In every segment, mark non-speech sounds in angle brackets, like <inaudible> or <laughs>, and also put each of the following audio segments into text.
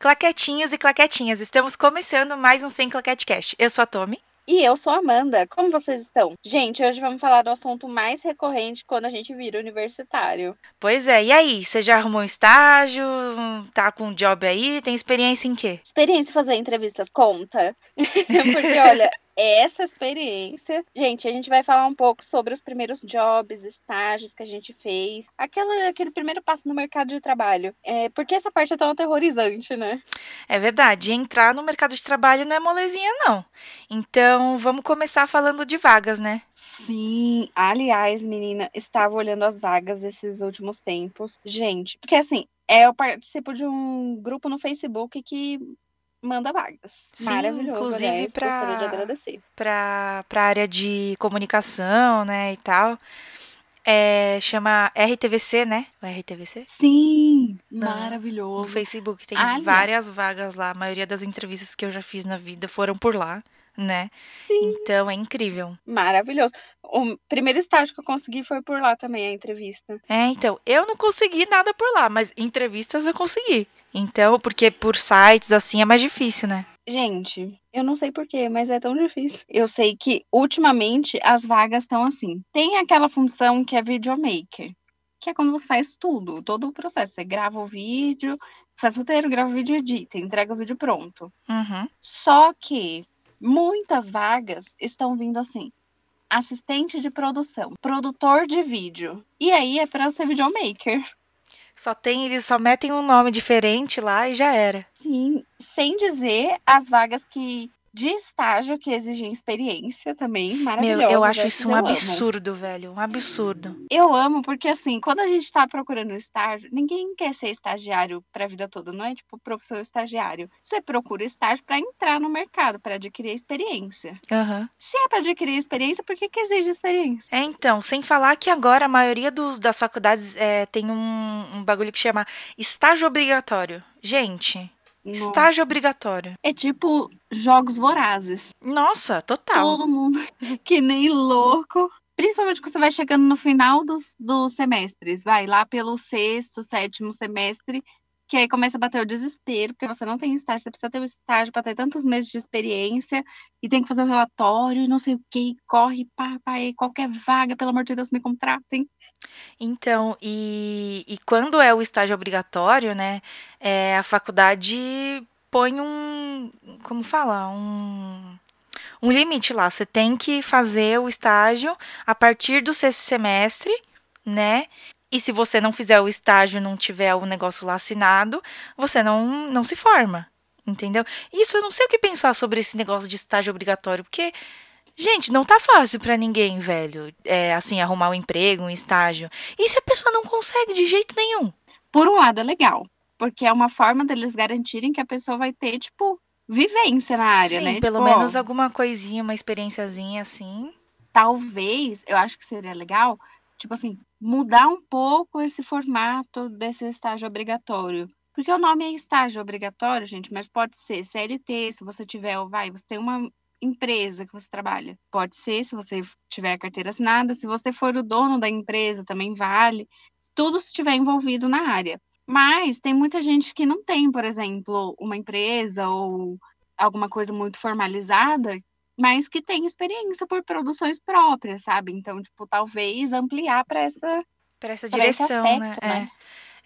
Claquetinhos e claquetinhas, estamos começando mais um Sem Claquete Cast. Eu sou a Tommy. E eu sou a Amanda. Como vocês estão? Gente, hoje vamos falar do assunto mais recorrente quando a gente vira universitário. Pois é, e aí? Você já arrumou um estágio? Tá com um job aí? Tem experiência em quê? Experiência em fazer entrevistas conta? <laughs> Porque, olha, essa experiência. Gente, a gente vai falar um pouco sobre os primeiros jobs, estágios que a gente fez, aquela, aquele primeiro passo no mercado de trabalho. É, porque essa parte é tão aterrorizante, né? É verdade, entrar no mercado de trabalho não é molezinha, não. Então, vamos começar falando de vagas, né? Sim, aliás, menina, estava olhando as vagas desses últimos tempos. Gente, porque assim, é, eu participo de um grupo no Facebook que manda vagas. Sim, Maravilhoso, inclusive agradecer. Para a área de comunicação, né, e tal. É, chama RTVC, né? O RTVC? Sim, No maravilhoso. Facebook tem Aliás. várias vagas lá. A maioria das entrevistas que eu já fiz na vida foram por lá, né? Então é incrível. Maravilhoso. O primeiro estágio que eu consegui foi por lá também, a entrevista. É, então, eu não consegui nada por lá, mas entrevistas eu consegui. Então, porque por sites assim é mais difícil, né? Gente, eu não sei porquê, mas é tão difícil. Eu sei que ultimamente as vagas estão assim. Tem aquela função que é videomaker, que é quando você faz tudo, todo o processo. Você grava o vídeo, você faz o roteiro, grava o vídeo, edita, entrega o vídeo pronto. Uhum. Só que muitas vagas estão vindo assim. Assistente de produção, produtor de vídeo. E aí é para ser videomaker. Só tem, eles só metem um nome diferente lá e já era. Sim, sem dizer as vagas que de estágio que exigem experiência também, Meu, maravilhoso. eu acho isso um amo. absurdo, velho. Um absurdo. Eu amo porque assim, quando a gente tá procurando estágio, ninguém quer ser estagiário pra vida toda, não é tipo professor estagiário. Você procura estágio pra entrar no mercado, pra adquirir experiência. Aham. Se é pra adquirir experiência, por que que exige experiência? É, então, sem falar que agora a maioria dos, das faculdades é, tem um, um bagulho que chama estágio obrigatório. Gente, Nossa. estágio obrigatório. É tipo jogos vorazes. Nossa, total. Todo mundo <laughs> que nem louco. Principalmente quando você vai chegando no final dos, dos semestres, vai lá pelo sexto, sétimo semestre, que aí começa a bater o desespero, porque você não tem estágio, você precisa ter o estágio para ter tantos meses de experiência, e tem que fazer o relatório, e não sei o que, corre, pá, pá, qualquer vaga, pelo amor de Deus, me contratem. Então, e, e quando é o estágio obrigatório, né, é, a faculdade põe um, como fala, um, um limite lá. Você tem que fazer o estágio a partir do sexto semestre, né? E se você não fizer o estágio e não tiver o negócio lá assinado, você não, não se forma, entendeu? Isso eu não sei o que pensar sobre esse negócio de estágio obrigatório, porque Gente, não tá fácil pra ninguém, velho. É, assim, arrumar um emprego, um estágio. E se a pessoa não consegue de jeito nenhum? Por um lado é legal, porque é uma forma deles garantirem que a pessoa vai ter, tipo, vivência na área, Sim, né? pelo Tipo, menos alguma coisinha, uma experiênciazinha assim. talvez, eu acho que seria legal, tipo assim, mudar um pouco esse formato desse estágio obrigatório. Porque o nome é estágio obrigatório, gente, mas pode ser CLT, se você tiver, vai, você tem uma empresa que você trabalha. Pode ser, se você tiver a carteira assinada, se você for o dono da empresa, também vale. Tudo se estiver envolvido na área. Mas tem muita gente que não tem, por exemplo, uma empresa ou alguma coisa muito formalizada mas que tem experiência por produções próprias, sabe? Então, tipo, talvez ampliar para essa. Pra essa Pra direção, aspecto, né? né?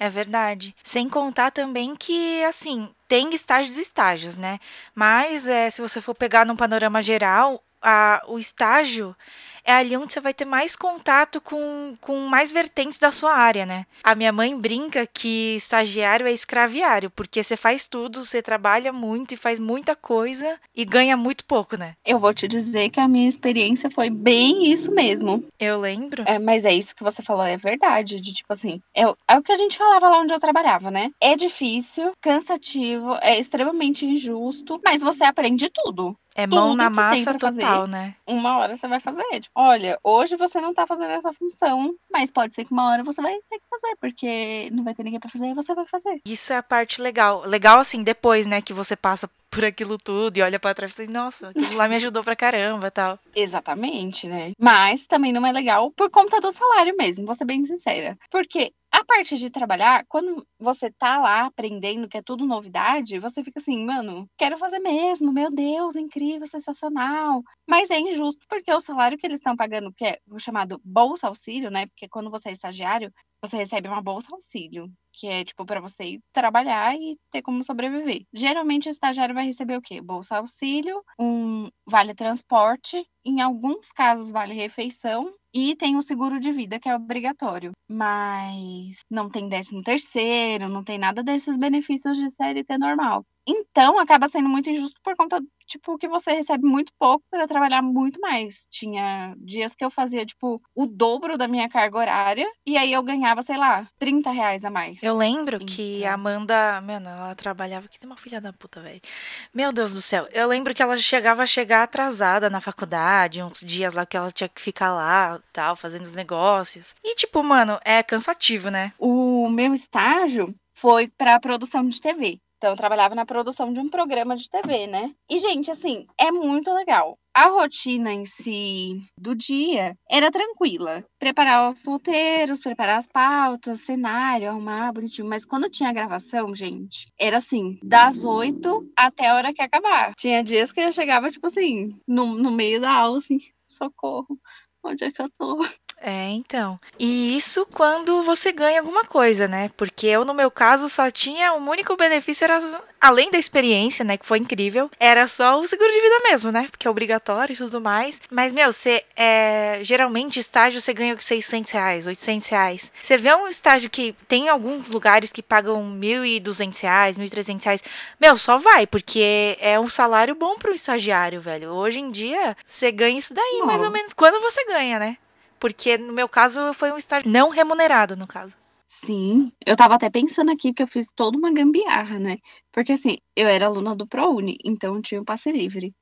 É, é verdade. Sem contar também que, assim, tem estágios e estágios, né? Mas é, se você for pegar num panorama geral, a, o estágio é ali onde você vai ter mais contato com, com mais vertentes da sua área, né? A minha mãe brinca que estagiário é escraviário, porque você faz tudo, você trabalha muito e faz muita coisa e ganha muito pouco, né? Eu vou te dizer que a minha experiência foi bem isso mesmo. Eu lembro. É, mas é isso que você falou, é verdade. De tipo assim, é, é o que a gente falava lá onde eu trabalhava, né? É difícil, cansativo, é extremamente injusto, mas você aprende tudo. É mão na massa pra fazer. total, né? Uma hora você vai fazer. Tipo, olha, hoje você não tá fazendo essa função, mas pode ser que uma hora você vai ter que fazer, porque não vai ter ninguém pra fazer e você vai fazer. Isso é a parte legal. Legal assim, depois, né, que você passa por aquilo tudo e olha pra trás e fala, nossa, aquilo lá me ajudou pra caramba tal. <laughs> Exatamente, né? Mas também não é legal por conta do salário mesmo, vou ser bem sincera. Porque a parte de trabalhar, quando você tá lá aprendendo, que é tudo novidade, você fica assim, mano, quero fazer mesmo, meu Deus, incrível, sensacional. Mas é injusto porque o salário que eles estão pagando, que é o chamado bolsa auxílio, né? Porque quando você é estagiário, você recebe uma bolsa auxílio, que é tipo para você ir trabalhar e ter como sobreviver. Geralmente o estagiário vai receber o quê? Bolsa auxílio, um vale transporte, em alguns casos vale refeição e tem o seguro de vida que é obrigatório, mas não tem décimo terceiro, não tem nada desses benefícios de CLT normal. Então, acaba sendo muito injusto por conta, tipo, que você recebe muito pouco para trabalhar muito mais. Tinha dias que eu fazia, tipo, o dobro da minha carga horária e aí eu ganhava, sei lá, 30 reais a mais. Eu lembro então... que a Amanda, mano, ela trabalhava, que tem uma filha da puta, velho. Meu Deus do céu. Eu lembro que ela chegava a chegar atrasada na faculdade, uns dias lá que ela tinha que ficar lá, tal, fazendo os negócios. E, tipo, mano, é cansativo, né? O meu estágio foi para produção de TV. Então, eu trabalhava na produção de um programa de TV, né? E, gente, assim, é muito legal. A rotina em si do dia era tranquila. Preparar os solteiros, preparar as pautas, cenário, arrumar bonitinho. Mas quando tinha gravação, gente, era assim, das oito até a hora que acabar. Tinha dias que eu chegava, tipo assim, no, no meio da aula, assim, socorro, onde é que eu tô? É, então. E isso quando você ganha alguma coisa, né? Porque eu, no meu caso, só tinha. O único benefício era, além da experiência, né? Que foi incrível, era só o seguro de vida mesmo, né? Porque é obrigatório e tudo mais. Mas, meu, você. É, geralmente, estágio você ganha 600 reais, 800 reais. Você vê um estágio que tem alguns lugares que pagam 1.200 reais, 1.300 reais. Meu, só vai, porque é um salário bom para um estagiário, velho. Hoje em dia, você ganha isso daí, mais ou menos. Quando você ganha, né? Porque no meu caso foi um estágio não remunerado, no caso. Sim, eu tava até pensando aqui que eu fiz toda uma gambiarra, né? Porque assim, eu era aluna do ProUni, então eu tinha um passe livre.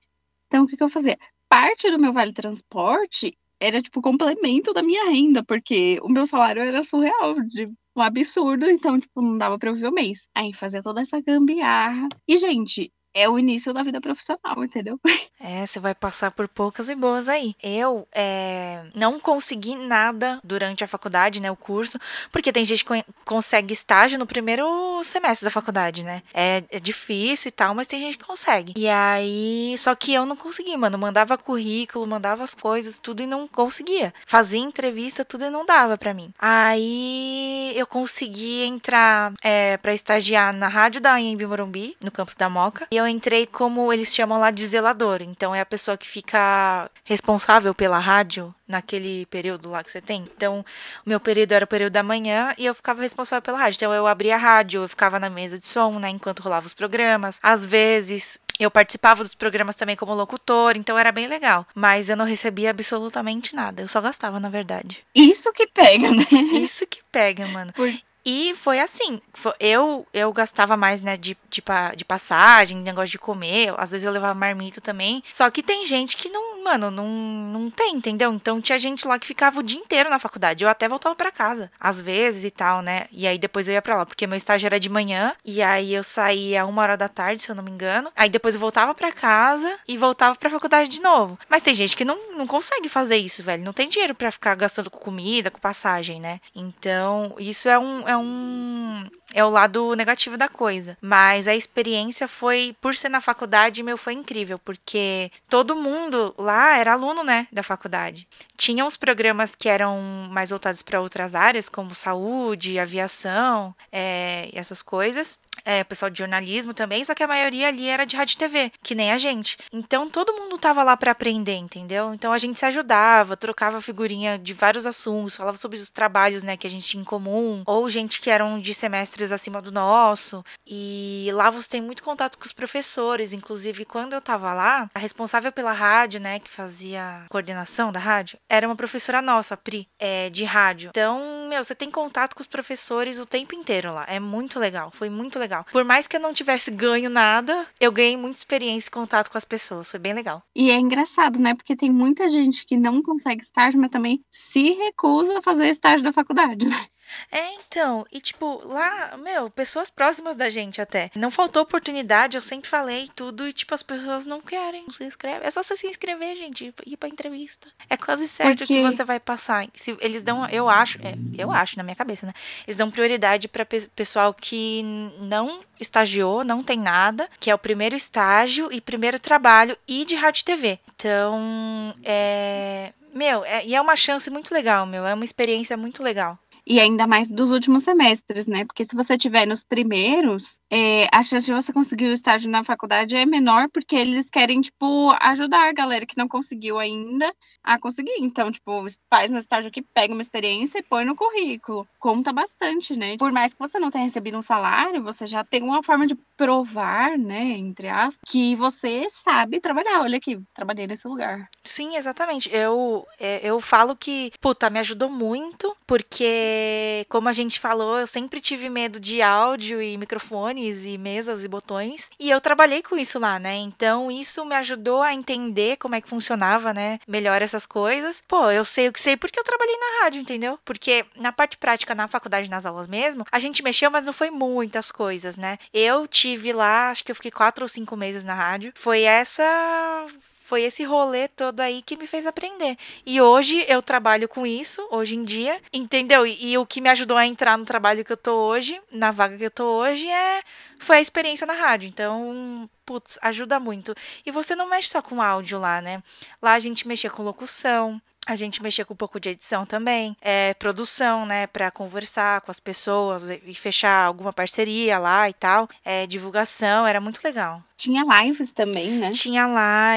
Então o que, que eu fazia? Parte do meu vale transporte era tipo complemento da minha renda, porque o meu salário era surreal, de um absurdo, então tipo não dava para eu ver o mês. Aí fazia toda essa gambiarra. E gente, é o início da vida profissional, entendeu? <laughs> É, você vai passar por poucas e boas aí. Eu é, não consegui nada durante a faculdade, né, o curso, porque tem gente que consegue estágio no primeiro semestre da faculdade, né? É, é difícil e tal, mas tem gente que consegue. E aí, só que eu não consegui, mano. Mandava currículo, mandava as coisas, tudo e não conseguia. Fazia entrevista, tudo e não dava para mim. Aí eu consegui entrar é, para estagiar na rádio da Anhembi Morumbi, no campus da Moca. E eu entrei como eles chamam lá de zelador. Então é a pessoa que fica responsável pela rádio naquele período lá que você tem. Então, o meu período era o período da manhã e eu ficava responsável pela rádio. Então eu abria a rádio, eu ficava na mesa de som, né, enquanto rolava os programas. Às vezes eu participava dos programas também como locutor, então era bem legal. Mas eu não recebia absolutamente nada. Eu só gastava, na verdade. Isso que pega, né? Isso que pega, mano. Por... E foi assim, eu eu gastava mais, né, de, de, de passagem, negócio de comer, às vezes eu levava marmita também. Só que tem gente que não, mano, não, não tem, entendeu? Então tinha gente lá que ficava o dia inteiro na faculdade. Eu até voltava para casa, às vezes e tal, né? E aí depois eu ia para lá, porque meu estágio era de manhã, e aí eu saía uma hora da tarde, se eu não me engano. Aí depois eu voltava para casa e voltava pra faculdade de novo. Mas tem gente que não, não consegue fazer isso, velho. Não tem dinheiro para ficar gastando com comida, com passagem, né? Então, isso é um é um é o lado negativo da coisa. Mas a experiência foi, por ser na faculdade, meu, foi incrível, porque todo mundo lá era aluno, né, da faculdade. Tinha uns programas que eram mais voltados para outras áreas, como saúde, aviação, é, essas coisas é, pessoal de jornalismo também, só que a maioria ali era de rádio e TV, que nem a gente. Então todo mundo tava lá para aprender, entendeu? Então a gente se ajudava, trocava figurinha de vários assuntos, falava sobre os trabalhos, né, que a gente tinha em comum, ou gente que eram de semestres acima do nosso. E lá você tem muito contato com os professores, inclusive quando eu tava lá, a responsável pela rádio, né, que fazia coordenação da rádio, era uma professora nossa, Pri, é, de rádio. Então, meu, você tem contato com os professores o tempo inteiro lá. É muito legal, foi muito legal legal. Por mais que eu não tivesse ganho nada, eu ganhei muita experiência e contato com as pessoas. Foi bem legal. E é engraçado, né? Porque tem muita gente que não consegue estágio, mas também se recusa a fazer estágio da faculdade, né? É, então, e tipo, lá, meu, pessoas próximas da gente até. Não faltou oportunidade, eu sempre falei tudo e tipo, as pessoas não querem, não se inscreve. É só você se inscrever, gente, ir pra entrevista. É quase certo Porque- que você vai passar. Se eles dão, eu acho, é, eu acho na minha cabeça, né? Eles dão prioridade pra pe- pessoal que não estagiou, não tem nada, que é o primeiro estágio e primeiro trabalho e de rádio e TV. Então, é, meu, é, e é uma chance muito legal, meu, é uma experiência muito legal. E ainda mais dos últimos semestres, né? Porque se você tiver nos primeiros, é, a chance de você conseguir o estágio na faculdade é menor, porque eles querem, tipo, ajudar a galera que não conseguiu ainda a conseguir. Então, tipo, faz um estágio aqui, pega uma experiência e põe no currículo. Conta bastante, né? Por mais que você não tenha recebido um salário, você já tem uma forma de provar, né? Entre aspas, que você sabe trabalhar. Olha aqui, trabalhei nesse lugar. Sim, exatamente. Eu, é, eu falo que, puta, me ajudou muito, porque, como a gente falou, eu sempre tive medo de áudio e microfones e mesas e botões, e eu trabalhei com isso lá, né? Então, isso me ajudou a entender como é que funcionava, né? Melhor essas coisas. Pô, eu sei o que sei porque eu trabalhei na rádio, entendeu? Porque na parte prática, na faculdade, nas aulas mesmo, a gente mexeu, mas não foi muitas coisas, né? Eu tive lá, acho que eu fiquei quatro ou cinco meses na rádio. Foi essa foi esse rolê todo aí que me fez aprender. E hoje eu trabalho com isso, hoje em dia, entendeu? E, e o que me ajudou a entrar no trabalho que eu tô hoje, na vaga que eu tô hoje, é foi a experiência na rádio. Então, putz, ajuda muito. E você não mexe só com áudio lá, né? Lá a gente mexia com locução. A gente mexia com um pouco de edição também, é, produção, né, para conversar com as pessoas e fechar alguma parceria lá e tal, é, divulgação, era muito legal. Tinha lives também, né? Tinha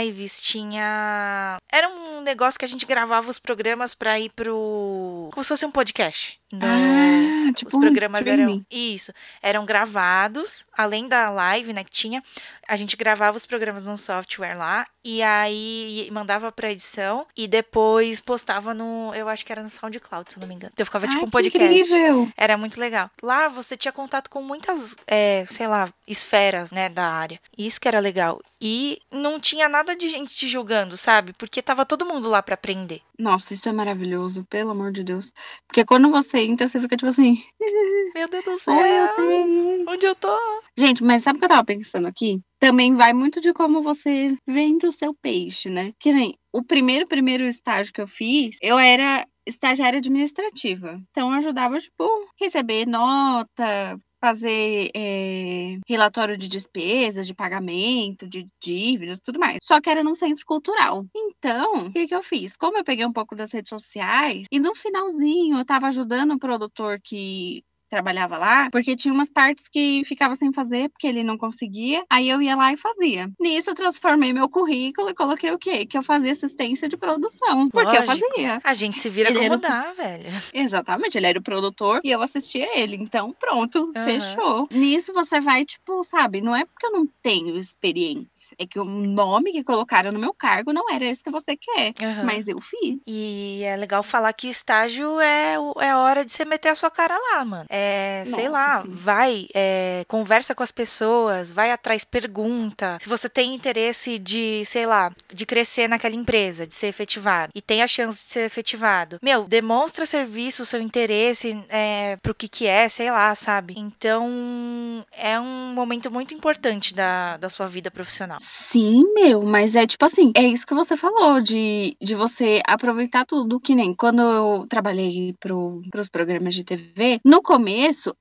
lives, tinha. Era um negócio que a gente gravava os programas pra ir pro. Como se fosse um podcast. No- Ah, tipo os um programas eram. streaming. Isso. Eram gravados, além da live, né, que tinha. A gente gravava os programas num software lá. E aí mandava pra edição. E depois postava no. Eu acho que era no SoundCloud, se eu não me engano. Então ficava tipo Ai, um podcast. incrível! Era muito legal. Lá você tinha contato com muitas, é, sei lá, esferas, né, da área. Isso que era legal. E não tinha nada de gente te julgando, sabe? Porque tava todo mundo lá pra aprender. Nossa, isso é maravilhoso, pelo amor de Deus. Porque quando você entra, você fica tipo assim, <laughs> Meu Deus do céu. eu. Onde eu tô? Gente, mas sabe o que eu tava pensando aqui? Também vai muito de como você vende o seu peixe, né? Que nem o primeiro, primeiro estágio que eu fiz, eu era estagiária administrativa. Então eu ajudava, tipo, receber nota, fazer é, relatório de despesas, de pagamento, de dívidas, tudo mais. Só que era num centro cultural. Então, o que, que eu fiz? Como eu peguei um pouco das redes sociais, e no finalzinho eu tava ajudando o produtor que trabalhava lá, porque tinha umas partes que ficava sem fazer, porque ele não conseguia, aí eu ia lá e fazia. Nisso eu transformei meu currículo e coloquei o quê? Que eu fazia assistência de produção, porque eu fazia. A gente se vira Ele como era o- dá, velho. Exatamente, ele era o produtor e eu assistia ele, então pronto, Aham. fechou. Nisso você vai, tipo, sabe, não é porque eu não tenho experiência, é que o nome que colocaram no meu cargo não era esse que você quer, Aham. mas eu fiz. E é legal falar que estágio é, o- é hora de você meter a sua cara lá, mano. É, sei lá, sim. vai, é, conversa com as pessoas, vai atrás, pergunta. Se você tem interesse de, sei lá, de crescer naquela empresa, de ser efetivado, e tem a chance de ser efetivado, meu, demonstra serviço, seu interesse é, pro que que é, sei lá, sabe? Então, é um momento muito importante da, da sua vida profissional. Sim, meu, mas é tipo assim, é isso que você falou, de, de você aproveitar tudo, que nem quando eu trabalhei pro, pros programas de TV, no começo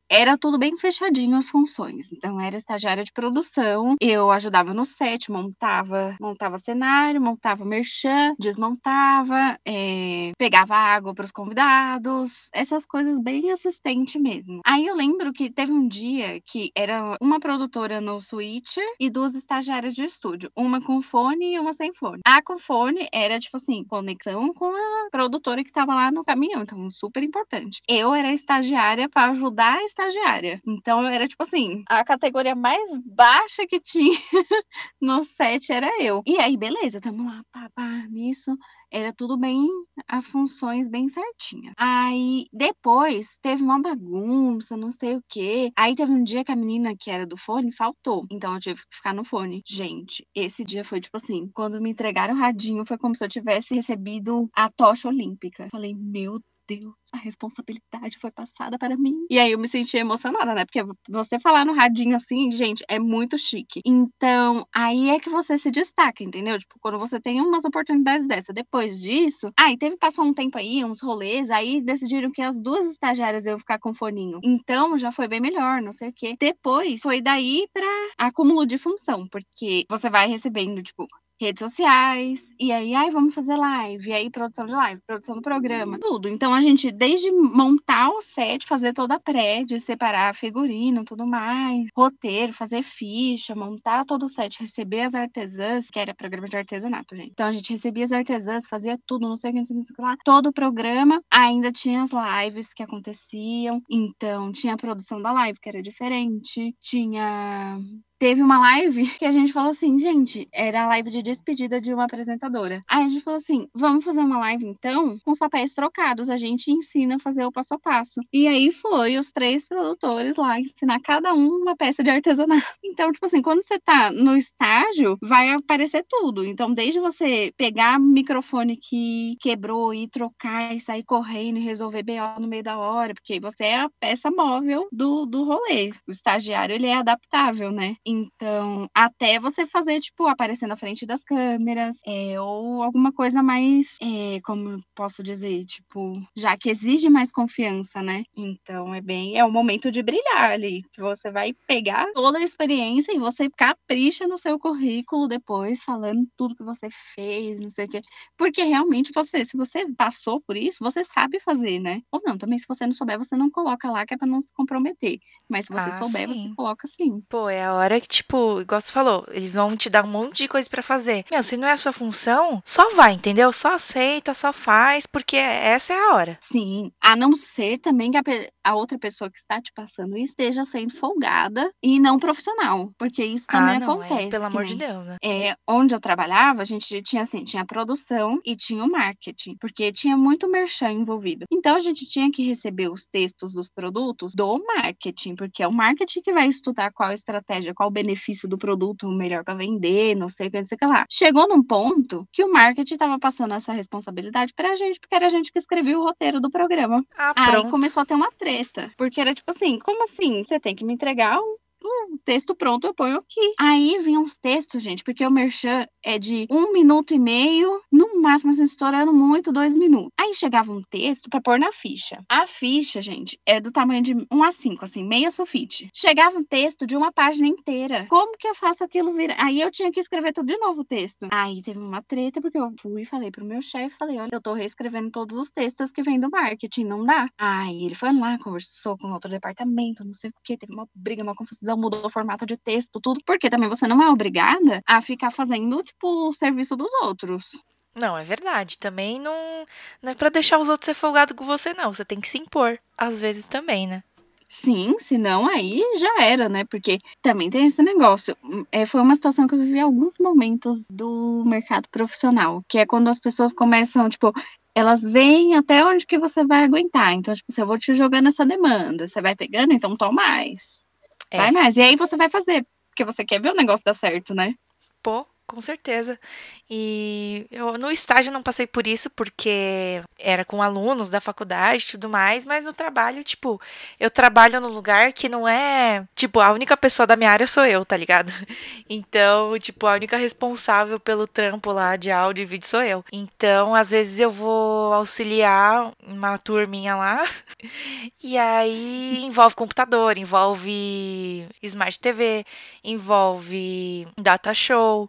era tudo bem fechadinho as funções. Então era estagiária de produção, eu ajudava no set, montava, montava cenário, montava merchan, desmontava, é, pegava água pros convidados, essas coisas bem assistente mesmo. Aí eu lembro que teve um dia que era uma produtora no Switcher e duas estagiárias de estúdio, uma com fone e uma sem fone. A com fone era tipo assim, conexão com a produtora que tava lá no caminhão, então super importante. Eu era estagiária para ajudar a estagiária. Então era tipo assim, a categoria mais baixa que tinha <laughs> no set era eu. E aí beleza, tamo lá, pá, pá, nisso era tudo bem, as funções bem certinhas. Aí depois teve uma bagunça, não sei o quê. Aí teve um dia que a menina que era do fone faltou, então eu tive que ficar no fone. Gente, esse dia foi tipo assim, quando me entregaram o radinho, foi como se eu tivesse recebido a tocha olímpica. Falei, meu Deus, a responsabilidade foi passada para mim. E aí eu me senti emocionada, né? Porque você falar no radinho assim, gente, é muito chique. Então, aí é que você se destaca, entendeu? Tipo, quando você tem umas oportunidades dessa. Depois disso, aí ah, teve, passou um tempo aí, uns rolês, aí decidiram que as duas estagiárias iam ficar com foninho. Então, já foi bem melhor, não sei o quê. Depois, foi daí pra acúmulo de função, porque você vai recebendo, tipo, redes sociais, e aí, ai, vamos fazer live, e aí produção de live, produção do programa, tudo. Então a gente, desde montar o set, fazer toda a pré, de separar figurino, tudo mais, roteiro, fazer ficha, montar todo o set, receber as artesãs, que era programa de artesanato, gente. Então a gente recebia as artesãs, fazia tudo, não sei o que, não sei o que lá. Todo o programa, ainda tinha as lives que aconteciam, então tinha a produção da live, que era diferente, tinha teve uma live que a gente falou assim, gente, era a live de despedida de uma apresentadora. Aí a gente falou assim, vamos fazer uma live então com os papéis trocados, a gente ensina a fazer o passo a passo. E aí foi os três produtores lá ensinar cada um uma peça de artesanato. Então, tipo assim, quando você tá no estágio, vai aparecer tudo. Então, desde você pegar microfone que quebrou e trocar e sair correndo e resolver BO no meio da hora, porque você é a peça móvel do, do rolê. O estagiário, ele é adaptável, né? Então, até você fazer, tipo, aparecer na frente das câmeras, é, ou alguma coisa mais, é, como posso dizer, tipo, já que exige mais confiança, né? Então, é bem, é o momento de brilhar ali, que você vai pegar toda a experiência e você capricha no seu currículo depois, falando tudo que você fez, não sei o quê. Porque realmente você, se você passou por isso, você sabe fazer, né? Ou não, também se você não souber, você não coloca lá, que é pra não se comprometer. Mas se você ah, souber, sim. você coloca sim. Pô, é a hora hora que, tipo, igual você falou, eles vão te dar um monte de coisa para fazer. Meu, se não é a sua função, só vai, entendeu? Só aceita, só faz, porque essa é a hora. Sim. A não ser também que a, a outra pessoa que está te passando isso esteja sendo folgada e não profissional. Porque isso também ah, não, acontece. É, pelo amor de Deus, né? É, onde eu trabalhava, a gente tinha assim, tinha a produção e tinha o marketing. Porque tinha muito merchan envolvido. Então a gente tinha que receber os textos dos produtos do marketing, porque é o marketing que vai estudar qual estratégia, qual qual o benefício do produto melhor para vender, não sei o que, não sei o que lá. Chegou num ponto que o marketing estava passando essa responsabilidade pra gente, porque era a gente que escrevia o roteiro do programa. Ah, Aí começou a ter uma treta, porque era tipo assim, como assim? Você tem que me entregar o o texto pronto eu ponho aqui. Aí vinham os textos, gente, porque o merchan é de um minuto e meio, no máximo, assim, estourando muito, dois minutos. Aí chegava um texto para pôr na ficha. A ficha, gente, é do tamanho de 1 a 5, assim, meia sulfite. Chegava um texto de uma página inteira. Como que eu faço aquilo virar? Aí eu tinha que escrever tudo de novo o texto. Aí teve uma treta, porque eu fui e falei pro meu chefe, falei, olha, eu tô reescrevendo todos os textos que vêm do marketing, não dá. Aí ele foi lá, conversou com outro departamento, não sei o que, teve uma briga, uma confusão mudou o formato de texto, tudo, porque também você não é obrigada a ficar fazendo, tipo, o serviço dos outros. Não, é verdade. Também não, não é para deixar os outros ser folgados com você, não. Você tem que se impor, às vezes também, né? Sim, senão aí já era, né? Porque também tem esse negócio. É, foi uma situação que eu vivi alguns momentos do mercado profissional, que é quando as pessoas começam, tipo, elas veem até onde que você vai aguentar. Então, tipo, se eu vou te jogando essa demanda, você vai pegando, então toma mais. É. Vai mais. E aí você vai fazer, porque você quer ver o negócio dar certo, né? Pô, com certeza. E eu no estágio não passei por isso porque era com alunos da faculdade e tudo mais, mas no trabalho, tipo, eu trabalho num lugar que não é, tipo, a única pessoa da minha área sou eu, tá ligado? <laughs> Então, tipo, a única responsável pelo trampo lá de áudio e vídeo sou eu. Então, às vezes eu vou auxiliar uma turminha lá <laughs> e aí envolve computador, envolve smart TV, envolve data show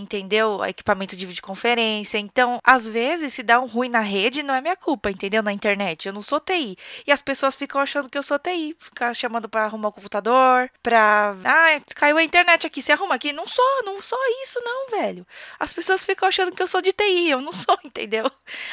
entendeu? Equipamento de videoconferência. Então, às vezes, se dá um ruim na rede, não é minha culpa, entendeu? Na internet. Eu não sou TI. E as pessoas ficam achando que eu sou TI. Ficam chamando para arrumar o computador, pra. Ah, caiu a internet aqui, se arruma aqui. Não sou, não sou isso, não, velho. As pessoas ficam achando que eu sou de TI. Eu não <laughs> sou, entendeu?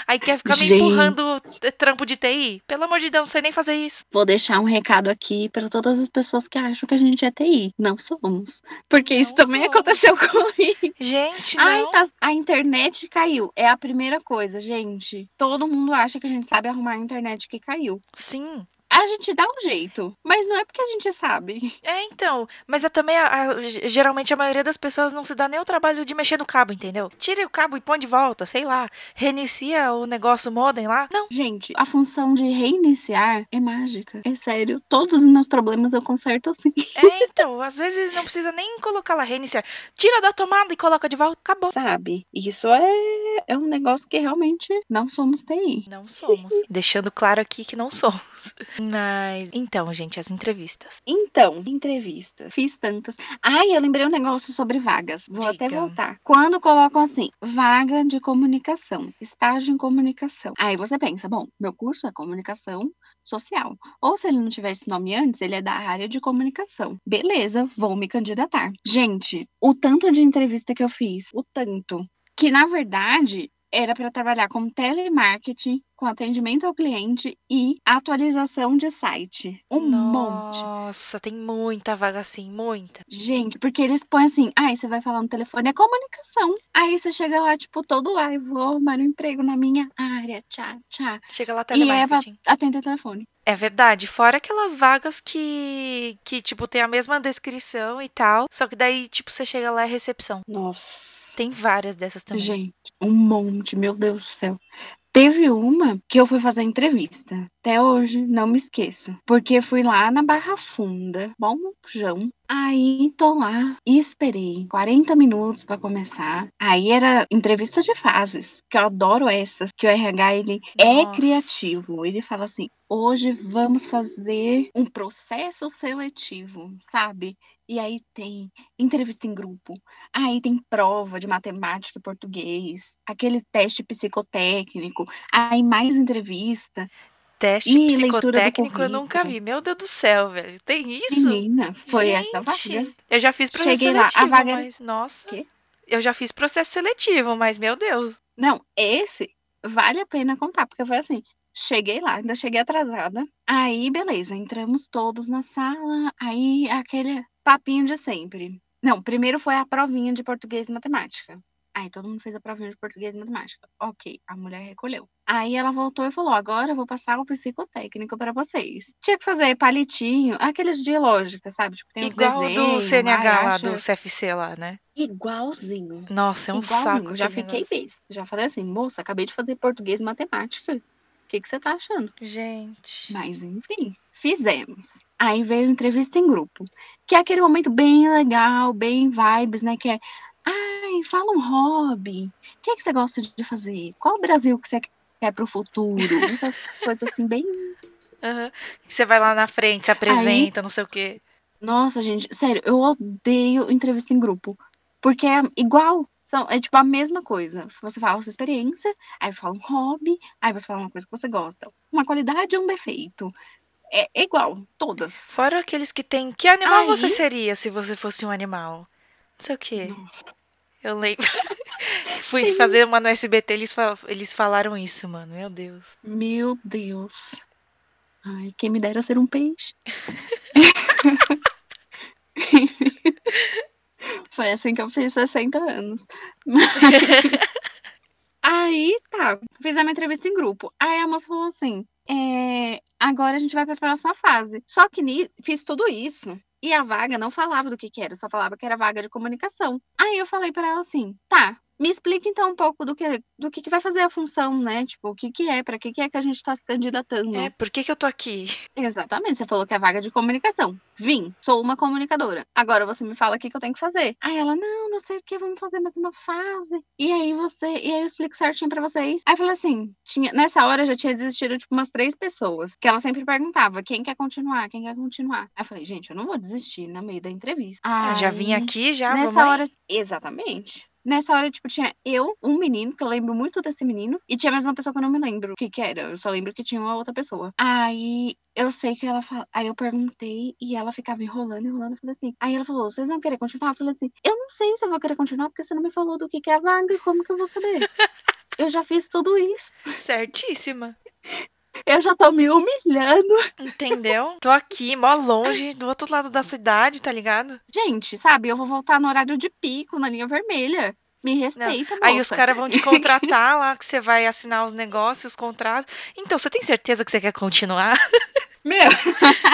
Aí quer ficar me empurrando trampo de TI. Pelo amor de Deus, não sei nem fazer isso. Vou deixar um recado aqui para todas as pessoas que acham que a gente é TI. Não somos. Porque não isso também somos. aconteceu <laughs> comigo. Gente, Gente, Ai, tá, a internet caiu. É a primeira coisa, gente. Todo mundo acha que a gente sabe arrumar a internet que caiu. Sim. A gente dá um jeito, mas não é porque a gente sabe. É, então. Mas é também, a- a- geralmente, a maioria das pessoas não se dá nem o trabalho de mexer no cabo, entendeu? Tira o cabo e põe de volta, sei lá. Reinicia o negócio modem lá. Não. Gente, a função de reiniciar é mágica. É sério. Todos os meus problemas eu conserto assim. É, então. às vezes não precisa nem colocar lá reiniciar. Tira da tomada e coloca de volta. Acabou. Sabe? Isso é, é um negócio que realmente não somos TI. Não somos. Deixando claro aqui que não somos. Mas, então, gente, as entrevistas. Então, entrevista. Fiz tantas. Ai, eu lembrei um negócio sobre vagas. Vou até Diga. voltar. Quando colocam assim, vaga de comunicação, estágio em comunicação. Aí você pensa, bom, meu curso é comunicação social. Ou se ele não tiver esse nome antes, ele é da área de comunicação. Beleza, vou me candidatar. Gente, o tanto de entrevista que eu fiz, o tanto, que na verdade era para trabalhar com telemarketing, com atendimento ao cliente e atualização de site. Um monte. Nossa, tem muita vaga assim, muita. Gente, porque eles põem assim, ai, você vai falar no telefone, é comunicação. Aí você chega lá, tipo, todo, ai, vou arrumar um emprego na minha área, tchá, tchá. Chega lá E é telemarketing. atender telefone. É verdade, fora aquelas vagas que, que, tipo, tem a mesma descrição e tal, só que daí, tipo, você chega lá é recepção. Nossa. Tem várias dessas também. Gente, um monte, meu Deus do céu. Teve uma que eu fui fazer entrevista. Até hoje, não me esqueço. Porque fui lá na Barra Funda, bonjão. Aí tô lá e esperei 40 minutos pra começar. Aí era entrevista de fases, que eu adoro essas, que o RH ele é Nossa. criativo. Ele fala assim: "Hoje vamos fazer um processo seletivo", sabe? E aí tem entrevista em grupo, aí tem prova de matemática e português, aquele teste psicotécnico, aí mais entrevista. Teste do psicotécnico eu nunca vi. Meu Deus do céu, velho. Tem isso? Menina, foi essa Gente, vaga. Eu já fiz processo Cheguei lá, a seletivo, vaga mas. Nossa. Quê? Eu já fiz processo seletivo, mas, meu Deus. Não, esse vale a pena contar, porque foi assim. Cheguei lá, ainda cheguei atrasada. Aí, beleza, entramos todos na sala. Aí, aquele papinho de sempre. Não, primeiro foi a provinha de português e matemática. Aí todo mundo fez a provinha de português e matemática. Ok, a mulher recolheu. Aí ela voltou e falou: agora eu vou passar o psicotécnico para vocês. Tinha que fazer palitinho, aqueles de lógica, sabe? Tipo, tem Igual do CNH lá, acha- do CFC lá, né? Igualzinho. Nossa, é um Igualzinho, saco. já fiquei besta. Já falei assim, moça, acabei de fazer português e matemática. O que, que você tá achando? Gente. Mas enfim, fizemos. Aí veio a entrevista em grupo, que é aquele momento bem legal, bem vibes, né? Que é, ai, fala um hobby. O que, é que você gosta de fazer? Qual o Brasil que você quer pro futuro? <laughs> Essas coisas assim, bem. Aham. Você vai lá na frente, se apresenta, não sei o quê. Nossa, gente, sério, eu odeio entrevista em grupo. Porque é igual. São, é tipo a mesma coisa. Você fala a sua experiência, aí você fala um hobby, aí você fala uma coisa que você gosta. Uma qualidade ou um defeito. É, é igual, todas. Fora aqueles que tem. Que animal Aí- você seria se você fosse um animal? Não sei o quê. Eu lembro. <laughs> Fui fazer uma no SBT, eles, fal- eles falaram isso, mano. Meu Deus. Meu Deus. Ai, quem me dera ser um peixe. <laughs> <laughs> Foi assim que eu fiz 60 anos. <laughs> Aí, tá. Fizemos uma entrevista em grupo. Aí a moça falou assim: é, agora a gente vai para a próxima fase. Só que fiz tudo isso. E a vaga não falava do que, que era, só falava que era vaga de comunicação. Aí eu falei para ela assim: tá, me explica então um pouco do que, do que, que vai fazer a função, né? Tipo, o que, que é, para que, que é que a gente tá se candidatando. É, por que, que eu tô aqui? Exatamente, você falou que é vaga de comunicação. Vim, sou uma comunicadora. Agora você me fala o que, que eu tenho que fazer. Aí ela, não, não sei o que, vamos fazer mais uma fase. E aí você, e aí eu explico certinho pra vocês. Aí eu falei assim, tinha, nessa hora já tinha desistido, tipo, umas três pessoas. Que ela sempre perguntava, quem quer continuar, quem quer continuar. Aí eu falei, gente, eu não vou desistir no meio da entrevista. Ah, já vim aqui, já, Nessa hora, exatamente. Nessa hora, tipo, tinha eu, um menino, que eu lembro muito desse menino, e tinha mais uma pessoa que eu não me lembro o que que era. Eu só lembro que tinha uma outra pessoa. Aí eu sei que ela fala. Aí eu perguntei e ela ficava enrolando, enrolando. Eu falei assim. Aí ela falou: vocês vão querer continuar? Eu falei assim: eu não sei se eu vou querer continuar, porque você não me falou do que, que é a vaga, como que eu vou saber? <laughs> eu já fiz tudo isso. Certíssima. Eu já tô me humilhando. Entendeu? Tô aqui, mó longe, do outro lado da cidade, tá ligado? Gente, sabe, eu vou voltar no horário de pico, na linha vermelha. Me respeita, moça. Aí os caras vão te contratar lá, que você vai assinar os negócios, os contratos. Então, você tem certeza que você quer continuar? <laughs> Meu.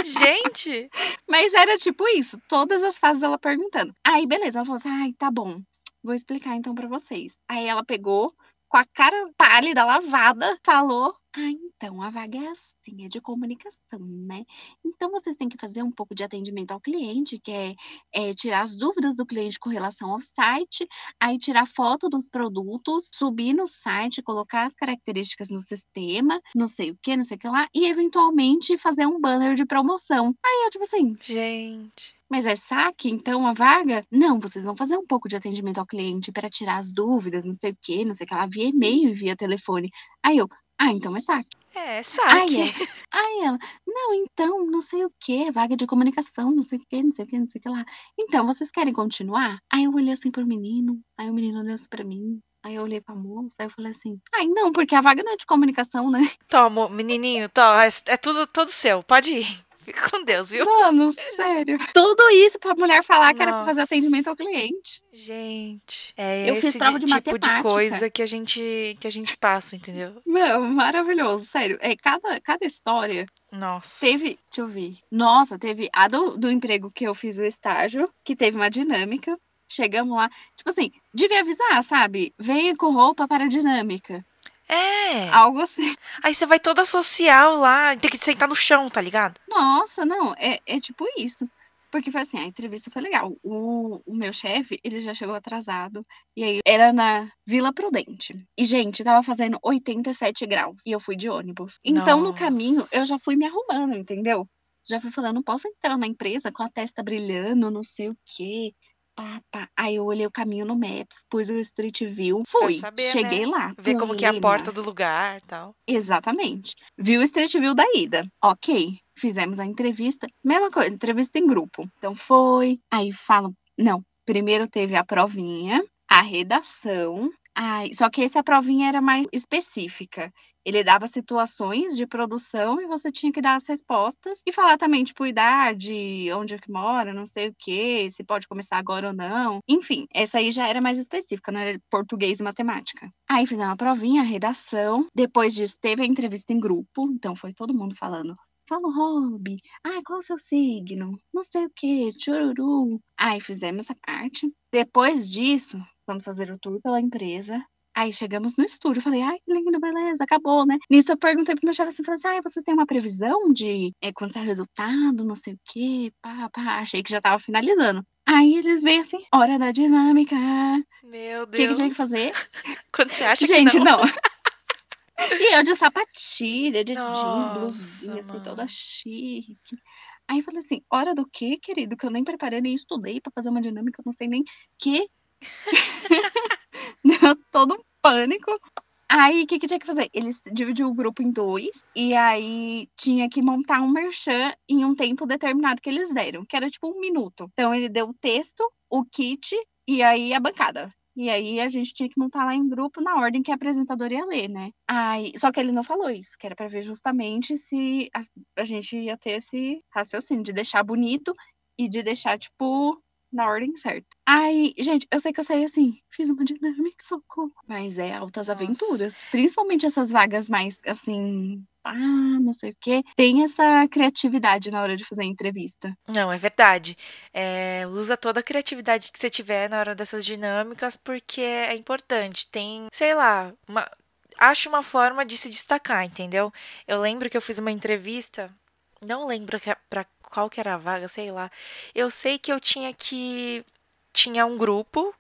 Gente! Mas era tipo isso, todas as fases ela perguntando. Aí, beleza, ela falou assim: ai, tá bom, vou explicar então pra vocês. Aí ela pegou, com a cara pálida, lavada, falou: Ah, então a vaga é assim, é de comunicação, né? Então vocês têm que fazer um pouco de atendimento ao cliente, que é, é tirar as dúvidas do cliente com relação ao site, aí tirar foto dos produtos, subir no site, colocar as características no sistema, não sei o que, não sei o que lá, e eventualmente fazer um banner de promoção. Aí eu, tipo assim, Gente. mas é saque, então, a vaga? Não, vocês vão fazer um pouco de atendimento ao cliente para tirar as dúvidas, não sei o quê, não sei o que lá, via e-mail e via telefone. Aí eu, ah, então é saque. É, Aí saque. ela, aí ela, não, então, não sei o quê, vaga de comunicação, não sei o quê, não sei o quê, não sei o que lá. Então, vocês querem continuar? Aí eu olhei assim pro menino, aí o menino olhou assim pra mim, aí eu olhei pra moça, aí eu falei assim, ai, não, porque a vaga não é de comunicação, né? Toma, menininho, toma, é, é tudo, todo seu. Pode ir. Fica com Deus, viu? Mano, sério. Tudo isso pra mulher falar que era pra fazer Nossa. atendimento ao cliente. Gente, é Eu fiz esse prova de- de tipo de coisa que a gente que a gente passa, entendeu? Meu, maravilhoso, sério. É, cada, cada história Nossa. teve. Deixa eu ver. Nossa, teve a do, do emprego que eu fiz o estágio, que teve uma dinâmica. Chegamos lá. Tipo assim, devia avisar, sabe? Venha com roupa para a dinâmica. É. Algo assim. Aí você vai toda social lá, tem que sentar no chão, tá ligado? Nossa, não, é, é tipo isso. Porque foi assim, a entrevista foi legal. O, o meu chefe, ele já chegou atrasado. E aí, era na Vila Prudente. E, gente, tava fazendo 87 graus. E eu fui de ônibus. Então, no Nossa. caminho, eu já fui me arrumando, entendeu? Já fui falando, não posso entrar na empresa com a testa brilhando, não sei o quê. Pá, pá. Aí eu olhei o caminho no Maps, pus o Street View, fui. saber, cheguei lá. Ver como que é a pulei porta lá. do lugar e tal. Exatamente. Viu o Street View da ida. Ok. Fizemos a entrevista. Mesma coisa, entrevista em grupo. Então foi. Aí falam. Não. Primeiro teve a provinha, a redação. Ai, só que essa provinha era mais específica. Ele dava situações de produção e você tinha que dar as respostas e falar também, tipo, idade, onde é que mora, não sei o quê, se pode começar agora ou não. Enfim, essa aí já era mais específica, não era português e matemática. Aí fizemos a provinha, a redação. Depois disso, teve a entrevista em grupo. Então foi todo mundo falando. Fala o hobby. Ah, qual o seu signo? Não sei o que, chururu. Aí fizemos essa parte. Depois disso, vamos fazer o tour pela empresa. Aí chegamos no estúdio, falei, ai, que lindo, beleza, acabou, né? Nisso eu perguntei pro meu chefe assim, falei assim, ai, vocês têm uma previsão de é, quando sai o resultado, não sei o quê, pá, pá. Achei que já tava finalizando. Aí eles veem assim, hora da dinâmica. O Meu que, que Deus. tinha que fazer? <laughs> Quando você acha Gente, que não. não. <laughs> E eu de sapatilha, de Nossa, jeans, blusinha, assim, toda chique. Aí eu falei assim, hora do quê, querido? Que eu nem preparei, nem estudei pra fazer uma dinâmica, eu não sei nem que. <laughs> <laughs> Deu todo um pânico. Aí, o que, que tinha que fazer? Eles dividiu o grupo em dois, e aí tinha que montar um merchan em um tempo determinado que eles deram, que era tipo um minuto. Então, ele deu o texto, o kit e aí a bancada. E aí a gente tinha que montar lá em grupo na ordem que a apresentadora ia ler, né? Aí, só que ele não falou isso, que era pra ver justamente se a, a gente ia ter esse raciocínio de deixar bonito e de deixar, tipo, na ordem certa. Aí, gente, eu sei que eu saí assim, fiz uma dinâmica, socorro. Mas é altas Nossa. aventuras. Principalmente essas vagas mais, assim, ah, não sei o quê. Tem essa criatividade na hora de fazer a entrevista. Não, é verdade. É, usa toda a criatividade que você tiver na hora dessas dinâmicas, porque é importante. Tem, sei lá, uma, acho uma forma de se destacar, entendeu? Eu lembro que eu fiz uma entrevista, não lembro que- pra qual que era a vaga, sei lá. Eu sei que eu tinha que. Tinha um grupo,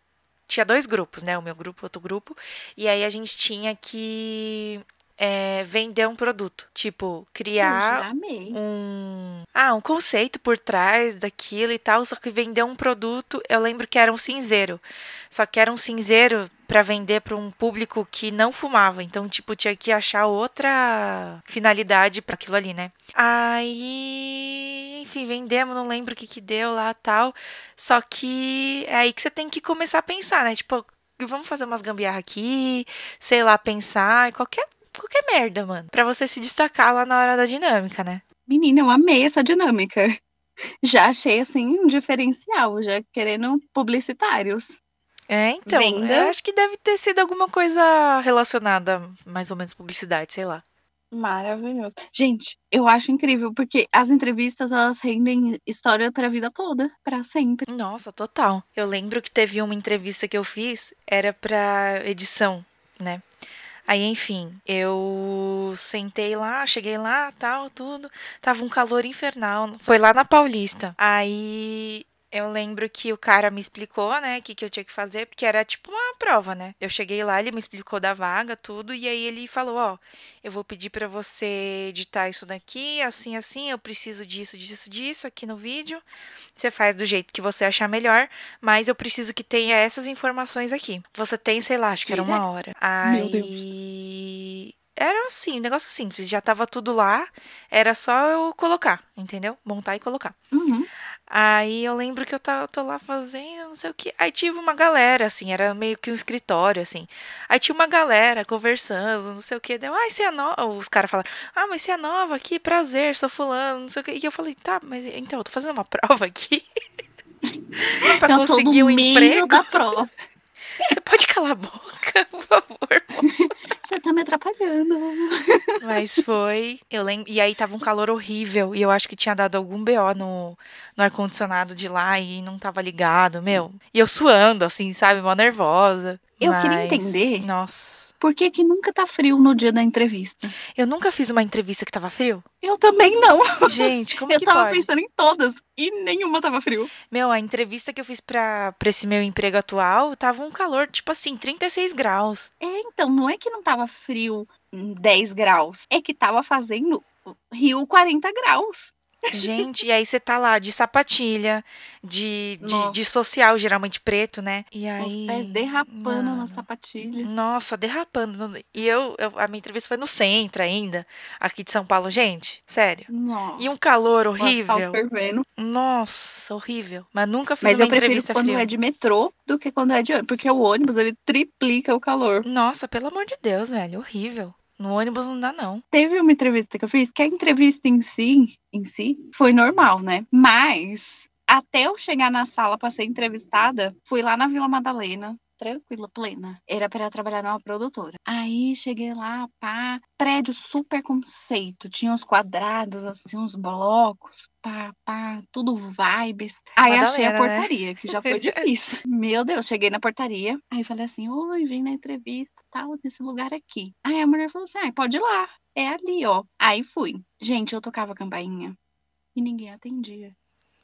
tinha dois grupos, né? O meu grupo, outro grupo. E aí a gente tinha que é, vender um produto. Tipo, criar amei. um ah, um conceito por trás daquilo e tal, só que vender um produto, eu lembro que era um cinzeiro. Só que era um cinzeiro para vender para um público que não fumava, então tipo tinha que achar outra finalidade para aquilo ali, né? Aí, enfim, vendemos, não lembro o que que deu lá, tal. Só que é aí que você tem que começar a pensar, né? Tipo, vamos fazer umas gambiarra aqui, sei lá, pensar, qualquer qualquer merda, mano, Pra você se destacar lá na hora da dinâmica, né? Menina, eu amei essa dinâmica. <laughs> Já achei, assim, um diferencial, já querendo publicitários. É, então, acho que deve ter sido alguma coisa relacionada, mais ou menos, publicidade, sei lá. Maravilhoso. Gente, eu acho incrível, porque as entrevistas, elas rendem história pra vida toda, pra sempre. Nossa, total. Eu lembro que teve uma entrevista que eu fiz, era pra edição, né? Aí, enfim, eu sentei lá, cheguei lá, tal, tudo. Tava um calor infernal. Foi lá na Paulista. Aí eu lembro que o cara me explicou, né, o que, que eu tinha que fazer, porque era tipo uma prova, né? Eu cheguei lá, ele me explicou da vaga, tudo, e aí ele falou: Ó, eu vou pedir para você editar isso daqui, assim, assim, eu preciso disso, disso, disso aqui no vídeo. Você faz do jeito que você achar melhor, mas eu preciso que tenha essas informações aqui. Você tem, sei lá, acho que era uma hora. Aí. Era assim, um negócio simples, já tava tudo lá, era só eu colocar, entendeu? Montar e colocar. Uhum. Aí eu lembro que eu tava, tô lá fazendo, não sei o que. Aí tive uma galera, assim, era meio que um escritório, assim. Aí tinha uma galera conversando, não sei o que. Deu, ah, você é nova. Os caras falaram, ah, mas você é nova aqui, prazer, sou fulano, não sei o que. E eu falei, tá, mas então, eu tô fazendo uma <laughs> prova aqui. pra eu conseguir um emprego. da prova. Você pode calar a boca, <laughs> por favor, moça? Você tá me atrapalhando. Mas foi. Eu lembro. E aí tava um calor horrível. E eu acho que tinha dado algum BO no, no ar-condicionado de lá e não tava ligado, meu. E eu suando, assim, sabe? Mó nervosa. Eu queria Mas, entender. Nossa. Por que, que nunca tá frio no dia da entrevista? Eu nunca fiz uma entrevista que tava frio. Eu também não. Gente, como eu que tava pode? pensando em todas e nenhuma tava frio. Meu, a entrevista que eu fiz pra, pra esse meu emprego atual tava um calor, tipo assim, 36 graus. É, então, não é que não tava frio em 10 graus, é que tava fazendo Rio 40 graus. Gente, e aí você tá lá de sapatilha, de, de, de social, geralmente preto, né? E aí. Os pés derrapando na mano, sapatilha. Nossa, derrapando. E eu, eu- a minha entrevista foi no centro ainda, aqui de São Paulo, gente. Sério. Nossa. E um calor horrível. Nossa, horrível. Mas nunca fiz Mas uma eu prefiro entrevista quando fria. é de metrô do que quando é de ônibus, porque o ônibus ele triplica o calor. Nossa, pelo amor de Deus, velho, horrível. No ônibus não dá, não. Teve uma entrevista que eu fiz, que a entrevista em si, em si, foi normal, né? Mas até eu chegar na sala para ser entrevistada, fui lá na Vila Madalena, tranquila, plena. Era para trabalhar numa produtora. Aí cheguei lá, pá, prédio super conceito, tinha uns quadrados assim, uns blocos, pá, pá, tudo vibes. Aí achei a Madalena, né? portaria, que já foi <laughs> difícil. Meu Deus, cheguei na portaria, aí falei assim: "Oi, vim na entrevista, tal, nesse lugar aqui". Aí a mulher falou assim: "Ah, pode ir lá". É ali, ó. Aí fui. Gente, eu tocava a campainha e ninguém atendia.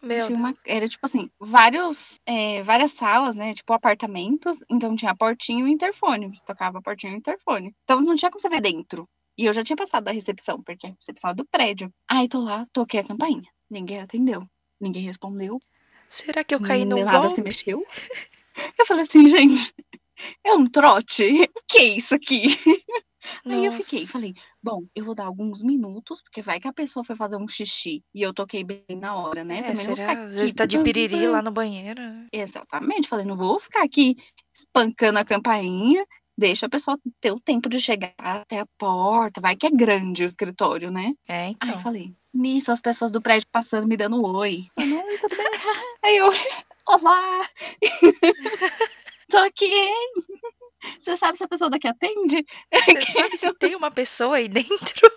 Meu Tinha uma, era tipo assim, vários, é, várias salas, né? Tipo apartamentos. Então tinha a portinha e interfone. Você tocava a portinha e interfone. Então não tinha como você ver dentro. E eu já tinha passado da recepção, porque a recepção é do prédio. Aí tô lá, toquei a campainha. Ninguém atendeu. Ninguém respondeu. Será que eu caí no nada golpe? se mexeu. Eu falei assim, gente, é um trote? O que é isso aqui? Aí eu fiquei, Nossa. falei, bom, eu vou dar alguns minutos, porque vai que a pessoa foi fazer um xixi e eu toquei bem na hora, né? É, Também não vou será? ficar Às aqui tá de piriri lá no banheiro. Exatamente, falei, não vou ficar aqui espancando a campainha, deixa a pessoa ter o tempo de chegar até a porta, vai que é grande o escritório, né? É, Aí então. eu falei, nisso as pessoas do prédio passando, me dando oi. Oi, tudo bem? <laughs> Aí eu, olá! <laughs> Tô aqui, hein? Você sabe se a pessoa daqui atende? <laughs> Você sabe se tem uma pessoa aí dentro?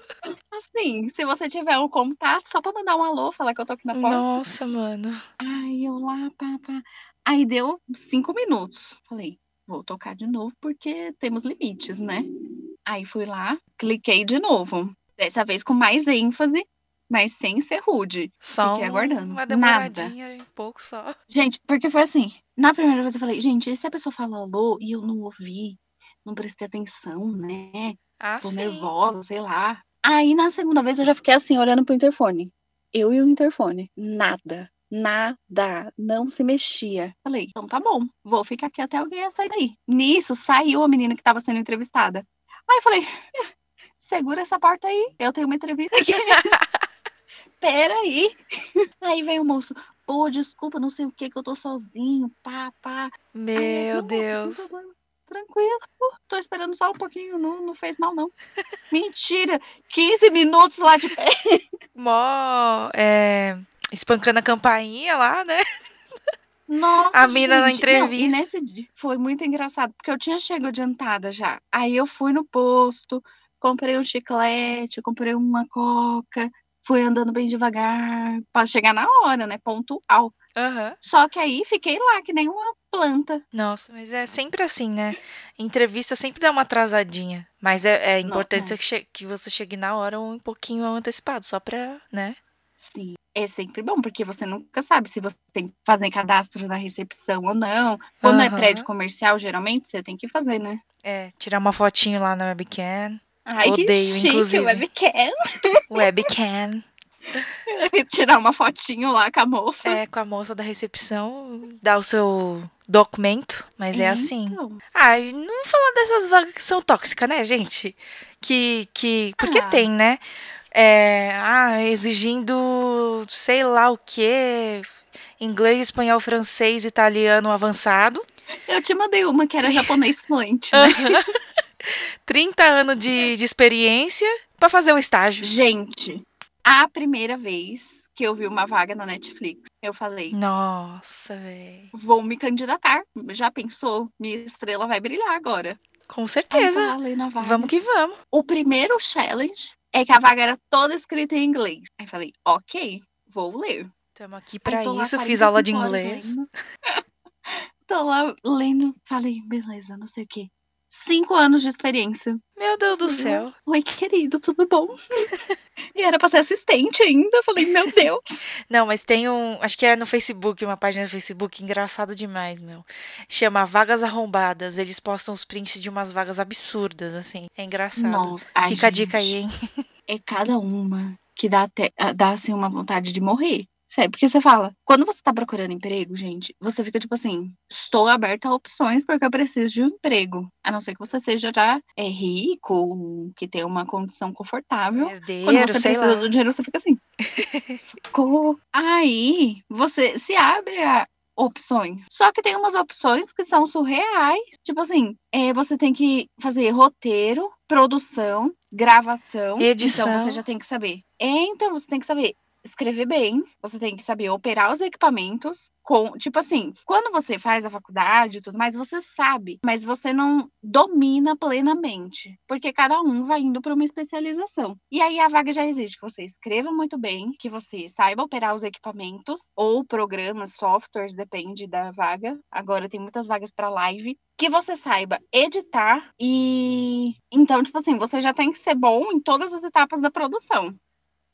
Assim, se você tiver um contato, só pra mandar um alô, falar que eu tô aqui na porta. Nossa, mano. Aí eu lá, pá, pá. Aí deu cinco minutos. Falei, vou tocar de novo porque temos limites, né? Aí fui lá, cliquei de novo. Dessa vez com mais ênfase, mas sem ser rude. Só Fiquei aguardando. uma Nada. demoradinha, um pouco só. Gente, porque foi assim. Na primeira vez eu falei, gente, e se a pessoa fala alô e eu não ouvi, não prestei atenção, né? Ah, Tô sim. nervosa, sei lá. Aí na segunda vez eu já fiquei assim, olhando pro interfone. Eu e o interfone. Nada. Nada. Não se mexia. Falei, então tá bom. Vou ficar aqui até alguém sair daí. Nisso, saiu a menina que tava sendo entrevistada. Aí eu falei, <laughs> segura essa porta aí. Eu tenho uma entrevista aqui. <laughs> <laughs> Pera aí. Aí vem o moço. Pô, desculpa, não sei o que, que eu tô sozinho. Pá, pá. Aí Meu eu, "Não, Deus. Tranquilo, tô esperando só um pouquinho, não, não fez mal, não. <laughs> Mentira! 15 minutos lá de pé. Mó. É, espancando a campainha lá, né? Nossa, A mina na gente. Não, entrevista. e nesse dia foi muito engraçado, porque eu tinha chegado adiantada já. Aí eu fui no posto, comprei um chiclete, comprei uma coca, fui andando bem devagar para chegar na hora, né? Pontual. Aham. Só que aí fiquei lá que nem uma planta. Nossa, mas é sempre assim, né? Entrevista sempre dá uma atrasadinha. Mas é, é importante é. que que você chegue na hora um pouquinho antecipado, só pra, né? Sim. É sempre bom, porque você nunca sabe se você tem que fazer cadastro na recepção ou não. Quando é Aham. prédio comercial, geralmente você tem que fazer, né? É, tirar uma fotinho lá na webcam. Ai, Odeio, que chique, inclusive. webcam. Webcam. <laughs> Tirar uma fotinho lá com a moça. É, com a moça da recepção, dá o seu documento, mas é assim. Então, Ah, não falar dessas vagas que são tóxicas, né, gente? Que, que, porque Ah. tem, né? É, ah, exigindo sei lá o quê, inglês, espanhol, francês, italiano avançado. Eu te mandei uma que era japonês fluente, né? <laughs> 30 anos de, de experiência pra fazer um estágio. Gente, a primeira vez que eu vi uma vaga na Netflix, eu falei, Nossa, velho. vou me candidatar. Já pensou? Minha estrela vai brilhar agora. Com certeza. vaga. Vamos que vamos. O primeiro challenge é que a vaga era toda escrita em inglês. Aí falei, ok, vou ler. Estamos aqui tô lá isso. Fiz aula de 45 horas inglês. <laughs> tô lá lendo, falei, beleza, não sei o quê. Cinco anos de experiência. Meu Deus do Uhum. céu. Oi, querido, tudo bom? <laughs> e era pra ser assistente ainda. Eu Falei, meu Deus. Não, mas tem um. Acho que é no Facebook, uma página no Facebook engraçado demais, meu. Chama Vagas Arrombadas. Eles postam os prints de umas vagas absurdas, assim. É engraçado. Nossa, ai, Fica a dica aí, hein? É cada uma que dá até dá assim uma vontade de morrer. Sério, porque você fala, quando você tá procurando emprego, gente, você fica tipo assim, estou aberta a opções porque eu preciso de um emprego. A não ser que você seja já é rico, que tenha uma condição confortável. Quando Herdeiro, você sei precisa lá. do dinheiro, você fica assim. <laughs> Socorro. Aí você se abre a opções. Só que tem umas opções que são surreais. Tipo assim, é, você tem que fazer roteiro, produção, gravação. Edição. Então você já tem que saber. É, então você tem que saber escrever bem, você tem que saber operar os equipamentos com, tipo assim, quando você faz a faculdade e tudo mais, você sabe, mas você não domina plenamente, porque cada um vai indo para uma especialização. E aí a vaga já existe que você escreva muito bem, que você saiba operar os equipamentos ou programas, softwares, depende da vaga. Agora tem muitas vagas para live, que você saiba editar e então, tipo assim, você já tem que ser bom em todas as etapas da produção,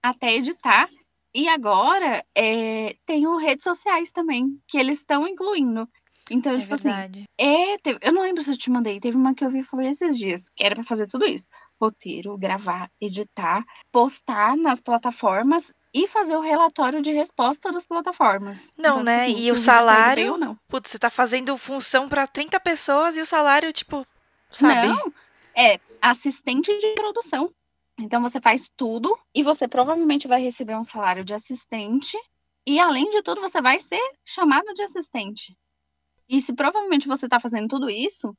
até editar e agora é, tem o redes sociais também, que eles estão incluindo. Então, É tipo assim, verdade. é, teve- eu não lembro se eu te mandei, teve uma que eu vi foi esses dias, que era pra fazer tudo isso. Roteiro, gravar, editar, postar nas plataformas e fazer o relatório de resposta das plataformas. Não, Então, né? tipo, E o bem salário? ou não. Putz, você tá fazendo função pra 30 pessoas e o salário, tipo, sabe? Não, é assistente de produção. Então você faz tudo e você provavelmente vai receber um salário de assistente e além de tudo você vai ser chamado de assistente. E se provavelmente você está fazendo tudo isso,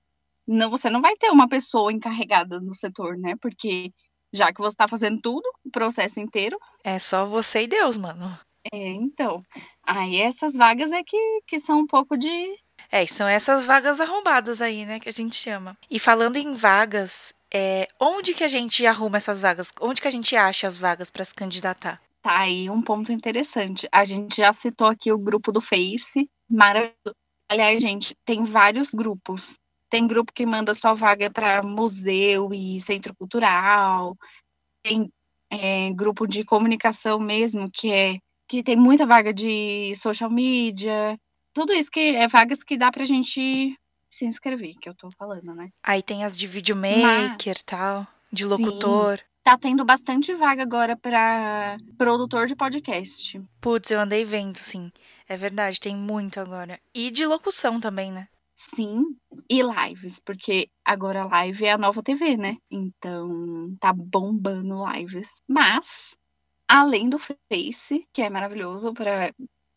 não, você não vai ter uma pessoa encarregada no setor, né? Porque já que você está fazendo tudo, o processo inteiro, É só você e Deus, mano. é, então. Aí essas vagas é que, que são um pouco de. É, são essas vagas arrombadas aí, né, que a gente chama. E falando em vagas, é, onde que a gente arruma essas vagas? Onde que a gente acha as vagas pra se candidatar? Tá aí um ponto interessante. A gente já citou aqui o grupo do Face, maravilhoso. Aliás, gente, tem vários grupos. Tem grupo que manda só vaga para museu e centro cultural. Tem é, grupo de comunicação mesmo, que é que tem muita vaga de social media. Tudo isso que é vagas que dá pra gente se inscrever, que eu tô falando, né? Aí tem as de videomaker e tal, de locutor. Tá tendo bastante vaga agora para produtor de podcast. Putz, eu andei vendo, sim. É verdade, tem muito agora. E de locução também, né? Sim, e lives, porque agora live é a nova TV, né? Então tá bombando lives. Mas, além do Face, que é maravilhoso para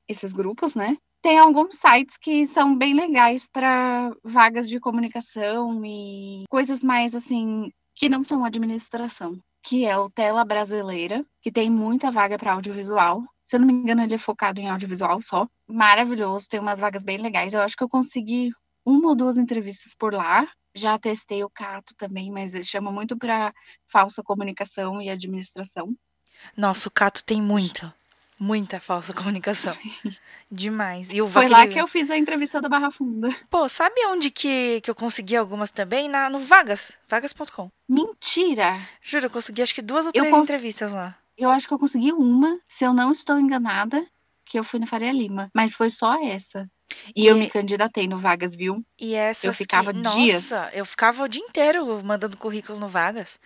esses grupos, né? Tem alguns sites que são bem legais para vagas de comunicação e coisas mais assim que não são administração, que é o Tela Brasileira, que tem muita vaga para audiovisual. Se eu não me engano, ele é focado em audiovisual só. Maravilhoso, tem umas vagas bem legais. Eu acho que eu consegui uma ou duas entrevistas por lá. Já testei o Cato também, mas ele chama muito para falsa comunicação e administração. Nossa, o Cato tem muito. Muita falsa <laughs> comunicação. Demais. E o Foi lá que eu fiz a entrevista da Barra Funda. Pô, sabe onde que, que eu consegui algumas também? Na, no Vagas. Vagas.com. Mentira! Juro, eu consegui acho que duas ou três entrevistas lá. Eu acho que eu consegui uma, se eu não estou enganada, que eu fui na Faria Lima. Mas foi só essa. E, e eu me candidatei no Vagas, viu? E essa Eu ficava que... dias. Nossa, eu ficava o dia inteiro mandando currículo no Vagas.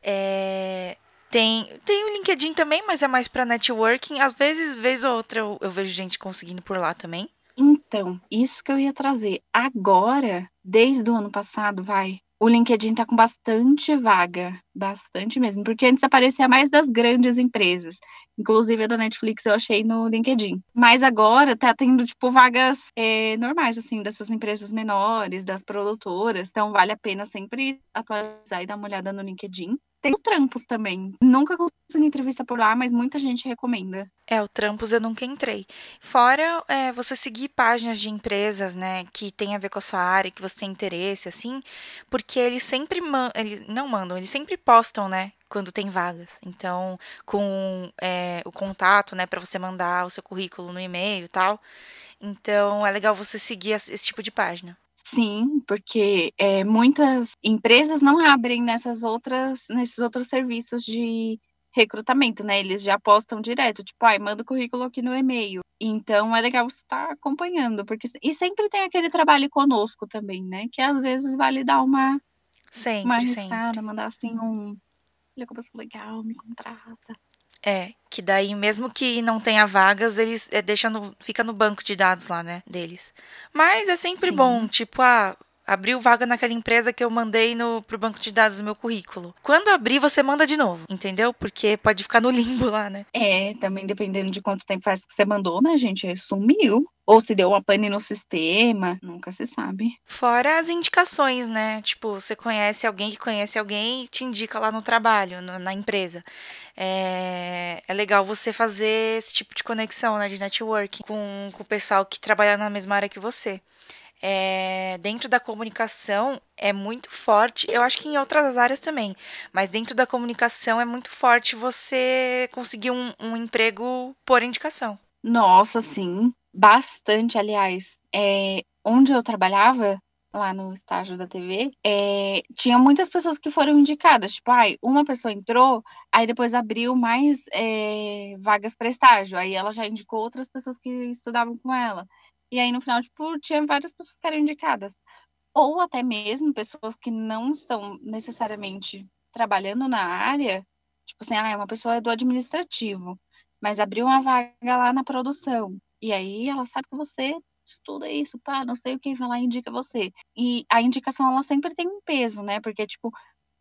É... Tem, tem o LinkedIn também, mas é mais para networking. Às vezes, vez ou outra, eu, eu vejo gente conseguindo por lá também. Então, isso que eu ia trazer. Agora, desde o ano passado, vai, o LinkedIn tá com bastante vaga, bastante mesmo, porque antes aparecia mais das grandes empresas, inclusive a da Netflix eu achei no LinkedIn. Mas agora tá tendo, tipo, vagas é, normais, assim, dessas empresas menores, das produtoras, então vale a pena sempre atualizar e dar uma olhada no LinkedIn. Tem o Trampos também. Nunca consegui entrevista por lá, mas muita gente recomenda. É, o Trampos eu nunca entrei. Fora é, você seguir páginas de empresas, né, que tem a ver com a sua área, que você tem interesse, assim, porque eles sempre mandam, eles não mandam, eles sempre postam, né, quando tem vagas. Então, com é, o contato, né, para você mandar o seu currículo no e-mail e tal. Então, é legal você seguir esse tipo de página. Sim, porque é, muitas empresas não abrem nessas outras, nesses outros serviços de recrutamento, né? Eles já postam direto, tipo, ai, manda o currículo aqui no e-mail. Então é legal você estar tá acompanhando, porque e sempre tem aquele trabalho conosco também, né? Que às vezes vale dar uma sempre, uma arriscada, sempre. mandar assim um, olha como eu sou legal, me contrata. É, que daí, mesmo que não tenha vagas, eles é, deixam no, fica no banco de dados lá, né, deles. Mas é sempre Sim. bom, tipo, ah, abriu vaga naquela empresa que eu mandei no, pro banco de dados do meu currículo. Quando abrir, você manda de novo, entendeu? Porque pode ficar no limbo lá, né? É, também dependendo de quanto tempo faz que você mandou, né, gente? Sumiu. Ou se deu uma pane no sistema, nunca se sabe. Fora as indicações, né? Tipo, você conhece alguém que conhece alguém e te indica lá no trabalho, no, na empresa. É, é legal você fazer esse tipo de conexão, né? De networking com, com o pessoal que trabalha na mesma área que você é, dentro da comunicação é muito forte. Eu acho que em outras áreas também, mas dentro da comunicação é muito forte você conseguir um, um emprego por indicação. Nossa, sim, bastante. Aliás, é, onde eu trabalhava, lá no estágio da TV, é, tinha muitas pessoas que foram indicadas. Tipo, ai, uma pessoa entrou, aí depois abriu mais é, vagas para estágio. Aí ela já indicou outras pessoas que estudavam com ela. E aí, no final, tipo, tinha várias pessoas que eram indicadas. Ou até mesmo pessoas que não estão necessariamente trabalhando na área, tipo assim, ah, uma pessoa é do administrativo, mas abriu uma vaga lá na produção. E aí ela sabe que você estuda isso, pá, não sei o que, vai lá e indica você. E a indicação, ela sempre tem um peso, né? Porque, tipo,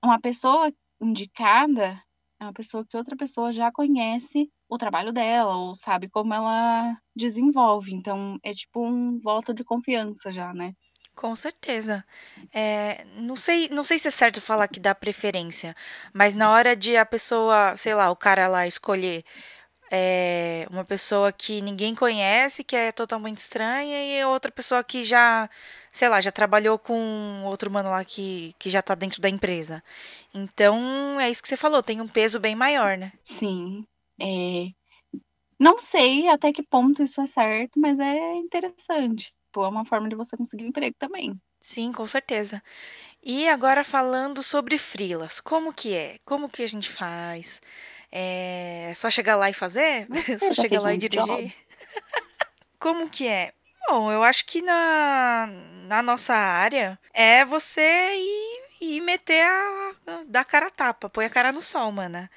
uma pessoa indicada é uma pessoa que outra pessoa já conhece o trabalho dela, ou sabe como ela desenvolve. Então, é tipo um voto de confiança já, né? Com certeza. É, não sei, não sei se é certo falar que dá preferência, mas na hora de a pessoa, sei lá, o cara lá escolher é, uma pessoa que ninguém conhece, que é totalmente estranha, e outra pessoa que já, sei lá, já trabalhou com outro mano lá que, que já tá dentro da empresa. Então, é isso que você falou, tem um peso bem maior, né? Sim. É, não sei até que ponto isso é certo, mas é interessante. Pô, é uma forma de você conseguir um emprego também. Sim, com certeza. E agora falando sobre frilas, como que é? Como que a gente faz? É só chegar lá e fazer? <laughs> só chegar lá e dirigir? <laughs> como que é? Bom, eu acho que na, na nossa área é você ir, ir meter a. dar cara a tapa, põe a cara no sol, mana.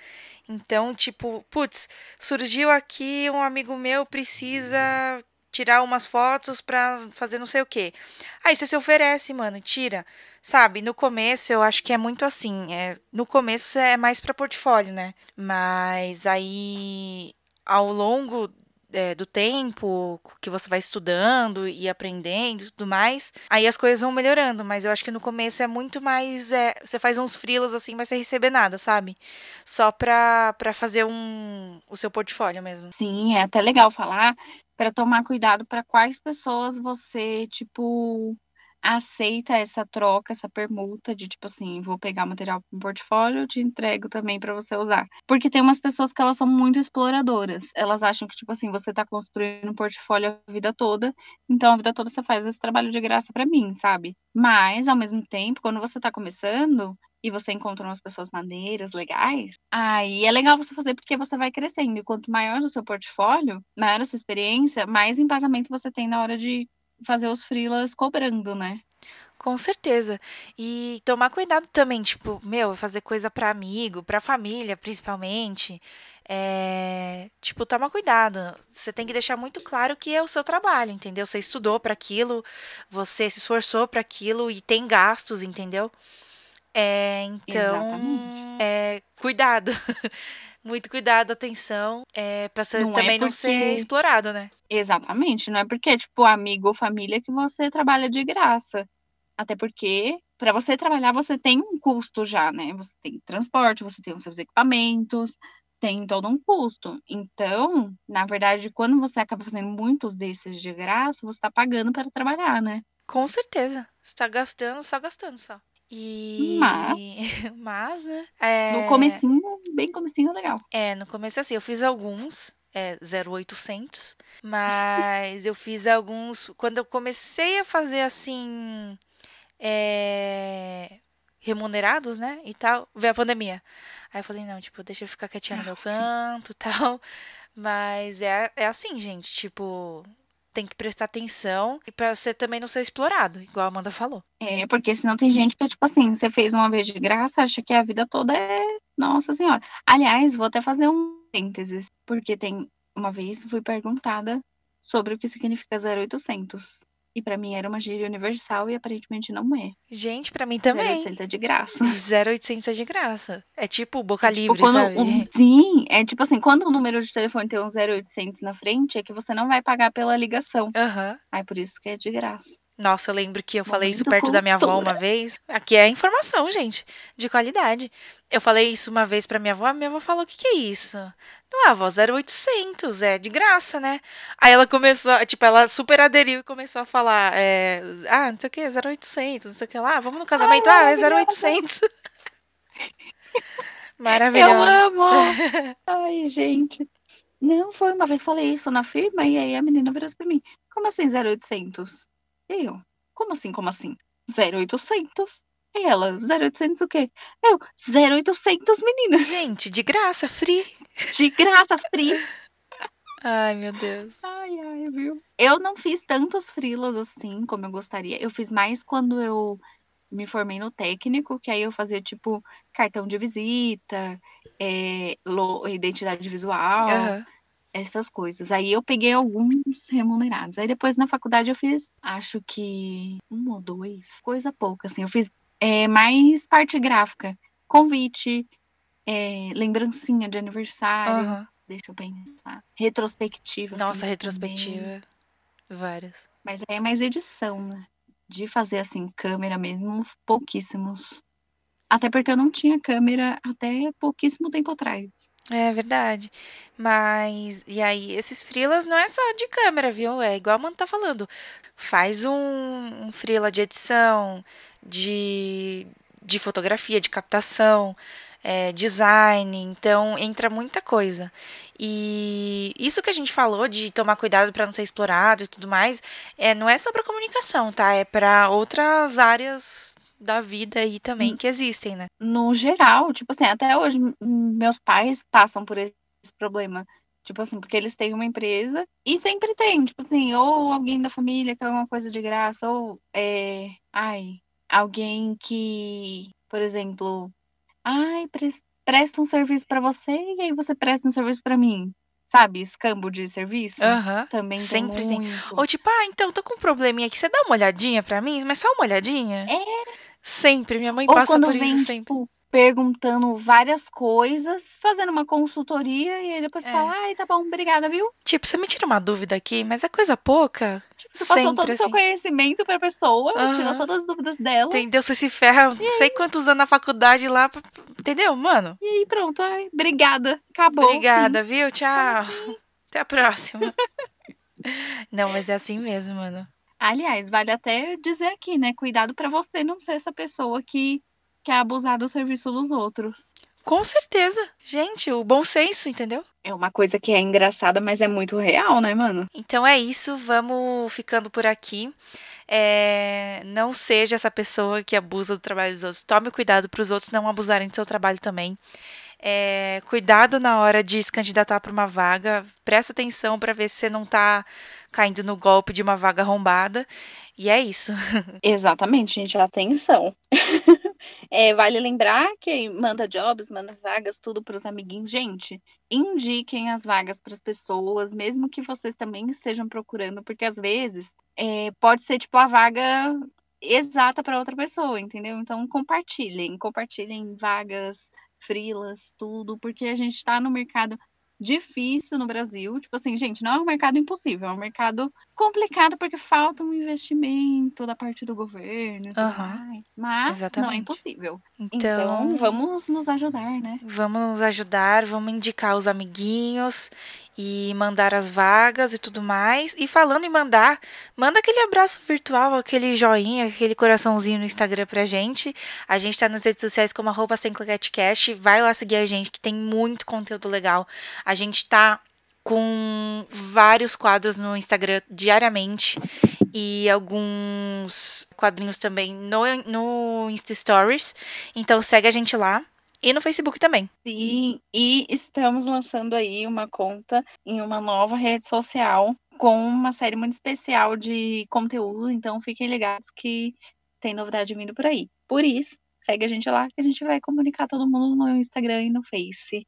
Então, tipo, putz, surgiu aqui um amigo meu precisa tirar umas fotos pra fazer não sei o quê. Aí você se oferece, mano, tira. Sabe, no começo eu acho que é muito assim. É, no começo é mais pra portfólio, né? Mas aí, ao longo é, do tempo que você vai estudando e aprendendo e tudo mais, aí as coisas vão melhorando, mas eu acho que no começo é muito mais. É, você faz uns frilas assim, mas sem receber nada, sabe? Só pra, pra fazer um, o seu portfólio mesmo. Sim, é até legal falar para tomar cuidado para quais pessoas você, tipo, aceita essa troca, essa permuta de tipo assim, vou pegar material para um portfólio, te entrego também para você usar. Porque tem umas pessoas que elas são muito exploradoras. Elas acham que tipo assim, você tá construindo um portfólio a vida toda, então a vida toda você faz esse trabalho de graça para mim, sabe? Mas ao mesmo tempo, quando você tá começando, e você encontra umas pessoas maneiras, legais, aí é legal você fazer porque você vai crescendo. E quanto maior o seu portfólio, maior a sua experiência, mais embasamento você tem na hora de fazer os freelas cobrando, né? Com certeza. E tomar cuidado também, tipo, meu, fazer coisa para amigo, para família, principalmente. É, tipo, toma cuidado. Você tem que deixar muito claro que é o seu trabalho, entendeu? Você estudou para aquilo, você se esforçou para aquilo e tem gastos, entendeu? É, então, é, cuidado. <laughs> Muito cuidado, atenção, é, pra você não é também é porque... não ser explorado, né? Exatamente, não é porque, tipo, amigo ou família que você trabalha de graça. Até porque, para você trabalhar, você tem um custo já, né? Você tem transporte, você tem os seus equipamentos, tem todo um custo. Então, na verdade, quando você acaba fazendo muitos desses de graça, você está pagando para trabalhar, né? Com certeza. Você está gastando, só gastando só. E. Mas. <laughs> Mas, né? É... No comecinho, bem comecinho, legal. É, no começo assim, eu fiz alguns. É, 0800. Mas eu fiz alguns. Quando eu comecei a fazer assim. É, remunerados, né? E tal, veio a pandemia. Aí eu falei, não, tipo, deixa eu ficar quietinha no meu canto tal. Mas é, é assim, gente, tipo, tem que prestar atenção e para você também não ser explorado, igual a Amanda falou. É, porque senão tem gente que, tipo assim, você fez uma vez de graça, acha que a vida toda é. Nossa Senhora. Aliás, vou até fazer um parênteses, porque tem. Uma vez fui perguntada sobre o que significa 0800. E para mim era uma gíria universal e aparentemente não é. Gente, para mim também. 0800 é de graça. 0800 é de graça. É tipo boca tipo, livre, quando, sabe? Um, sim, é tipo assim, quando o número de telefone tem um 0800 na frente, é que você não vai pagar pela ligação. Aham. Uhum. Aí por isso que é de graça. Nossa, eu lembro que eu falei isso perto cultura. da minha avó uma vez. Aqui é informação, gente, de qualidade. Eu falei isso uma vez pra minha avó, a minha avó falou: o que, que é isso? Ah, avó, 0800, é de graça, né? Aí ela começou, tipo, ela super aderiu e começou a falar: é, ah, não sei o que, 0800, não sei o que lá, vamos no casamento, Ai, ah, é 0800. Maravilhoso. <laughs> Eu amo. <laughs> Ai, gente. Não, foi uma vez falei isso na firma e aí a menina virou pra mim: como assim 0800? Eu, como assim, como assim? 0800. E ela, 0800 o quê? Eu, 0800 meninas. Gente, de graça, free. De graça, free. Ai, meu Deus. Ai, ai, viu? Eu não fiz tantos frilas assim como eu gostaria. Eu fiz mais quando eu me formei no técnico, que aí eu fazia, tipo, cartão de visita, é, identidade visual. Uhum essas coisas. Aí eu peguei alguns remunerados. Aí depois na faculdade eu fiz, acho que um ou dois, coisa pouca, assim. Eu fiz é, mais parte gráfica, convite, é, lembrancinha de aniversário. Uhum. Deixa eu pensar. Retrospectiva. Nossa, retrospectiva. Também. Várias. Mas aí é mais edição, né? De fazer assim, câmera mesmo, pouquíssimos. Até porque eu não tinha câmera até pouquíssimo tempo atrás. É verdade. Mas, e aí, esses freelas não é só de câmera, viu? É igual a Mano tá falando. Faz um, um de edição, de, de fotografia, de captação, é, design. Então, entra muita coisa. E isso que a gente falou de tomar cuidado para não ser explorado e tudo mais, é, não é só para comunicação, tá? É para outras áreas da vida aí também hum. que existem, né? No geral, tipo assim, até hoje meus pais passam por esse problema. Tipo assim, porque eles têm uma empresa e sempre tem, tipo assim, ou alguém da família que é alguma coisa de graça, ou é, ai, alguém que, por exemplo, ai, presta um serviço para você e aí você presta um serviço para mim. Sabe, escambo de serviço? Aham. Também Sempre tem. tem. Ou tipo, ah, então tô com um probleminha aqui, você dá uma olhadinha pra mim, mas só uma olhadinha? É, Sempre, minha mãe Ou passa por vem, isso sempre. tipo, perguntando várias coisas, fazendo uma consultoria, e aí depois É. fala, ai, tá bom, obrigada, viu? Tipo, você me tira uma dúvida aqui, mas é coisa pouca. Tipo, você passou Sempre todo o seu assim. conhecimento pra pessoa, tirou Aham. todas as dúvidas dela, Entendeu? Você se ferra não sei quantos anos na faculdade lá. Entendeu, mano? e aí pronto, ai, obrigada, acabou. Obrigada, viu? Tchau. assim? Até a próxima. <laughs> Não, mas é assim mesmo, mano. Aliás, vale até dizer aqui, né? Cuidado para você não ser essa pessoa que quer abusar do serviço dos outros. Com certeza. Gente, o bom senso, entendeu? É uma coisa que é engraçada, mas é muito real, né, mano? Então é isso, vamos ficando por aqui. É, não seja essa pessoa que abusa do trabalho dos outros. Tome cuidado para os outros não abusarem do seu trabalho também. É, cuidado na hora de se candidatar para uma vaga. Presta atenção para ver se você não está caindo no golpe de uma vaga arrombada. E é isso. <laughs> Exatamente, gente. Atenção. <laughs> é, vale lembrar que manda jobs, manda vagas, tudo para os amiguinhos. Gente, indiquem as vagas para as pessoas, mesmo que vocês também estejam procurando, porque às vezes é, pode ser tipo a vaga exata para outra pessoa, entendeu? Então compartilhem, compartilhem vagas, frilas, tudo, porque a gente está no mercado difícil no Brasil. Tipo assim, gente, não é um mercado impossível, é um mercado complicado porque falta um investimento da parte do governo e tudo uhum. mais. Mas Exatamente. não é impossível. Então, então, vamos nos ajudar, né? Vamos nos ajudar, vamos indicar os amiguinhos e mandar as vagas e tudo mais. E falando em mandar, manda aquele abraço virtual, aquele joinha, aquele coraçãozinho no Instagram pra gente. A gente tá nas redes sociais como arroba sem Vai lá seguir a gente, que tem muito conteúdo legal. A gente tá com vários quadros no Instagram diariamente e alguns quadrinhos também no, no Insta Stories. Então segue a gente lá. E no Facebook também. Sim, e estamos lançando aí uma conta em uma nova rede social com uma série muito especial de conteúdo, então fiquem ligados que tem novidade vindo por aí. Por isso, segue a gente lá que a gente vai comunicar todo mundo no Instagram e no Face.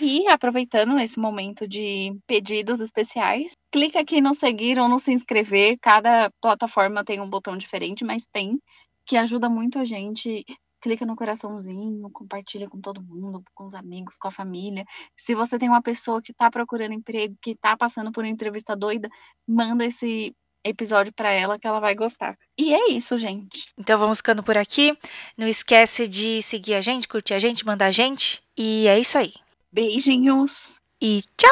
E aproveitando esse momento de pedidos especiais, clica aqui no seguir ou no se inscrever. Cada plataforma tem um botão diferente, mas tem, que ajuda muito a gente clica no coraçãozinho, compartilha com todo mundo, com os amigos, com a família. Se você tem uma pessoa que está procurando emprego, que está passando por uma entrevista doida, manda esse episódio para ela que ela vai gostar. E é isso, gente. Então vamos ficando por aqui. Não esquece de seguir a gente, curtir a gente, mandar a gente. E é isso aí. Beijinhos. E tchau!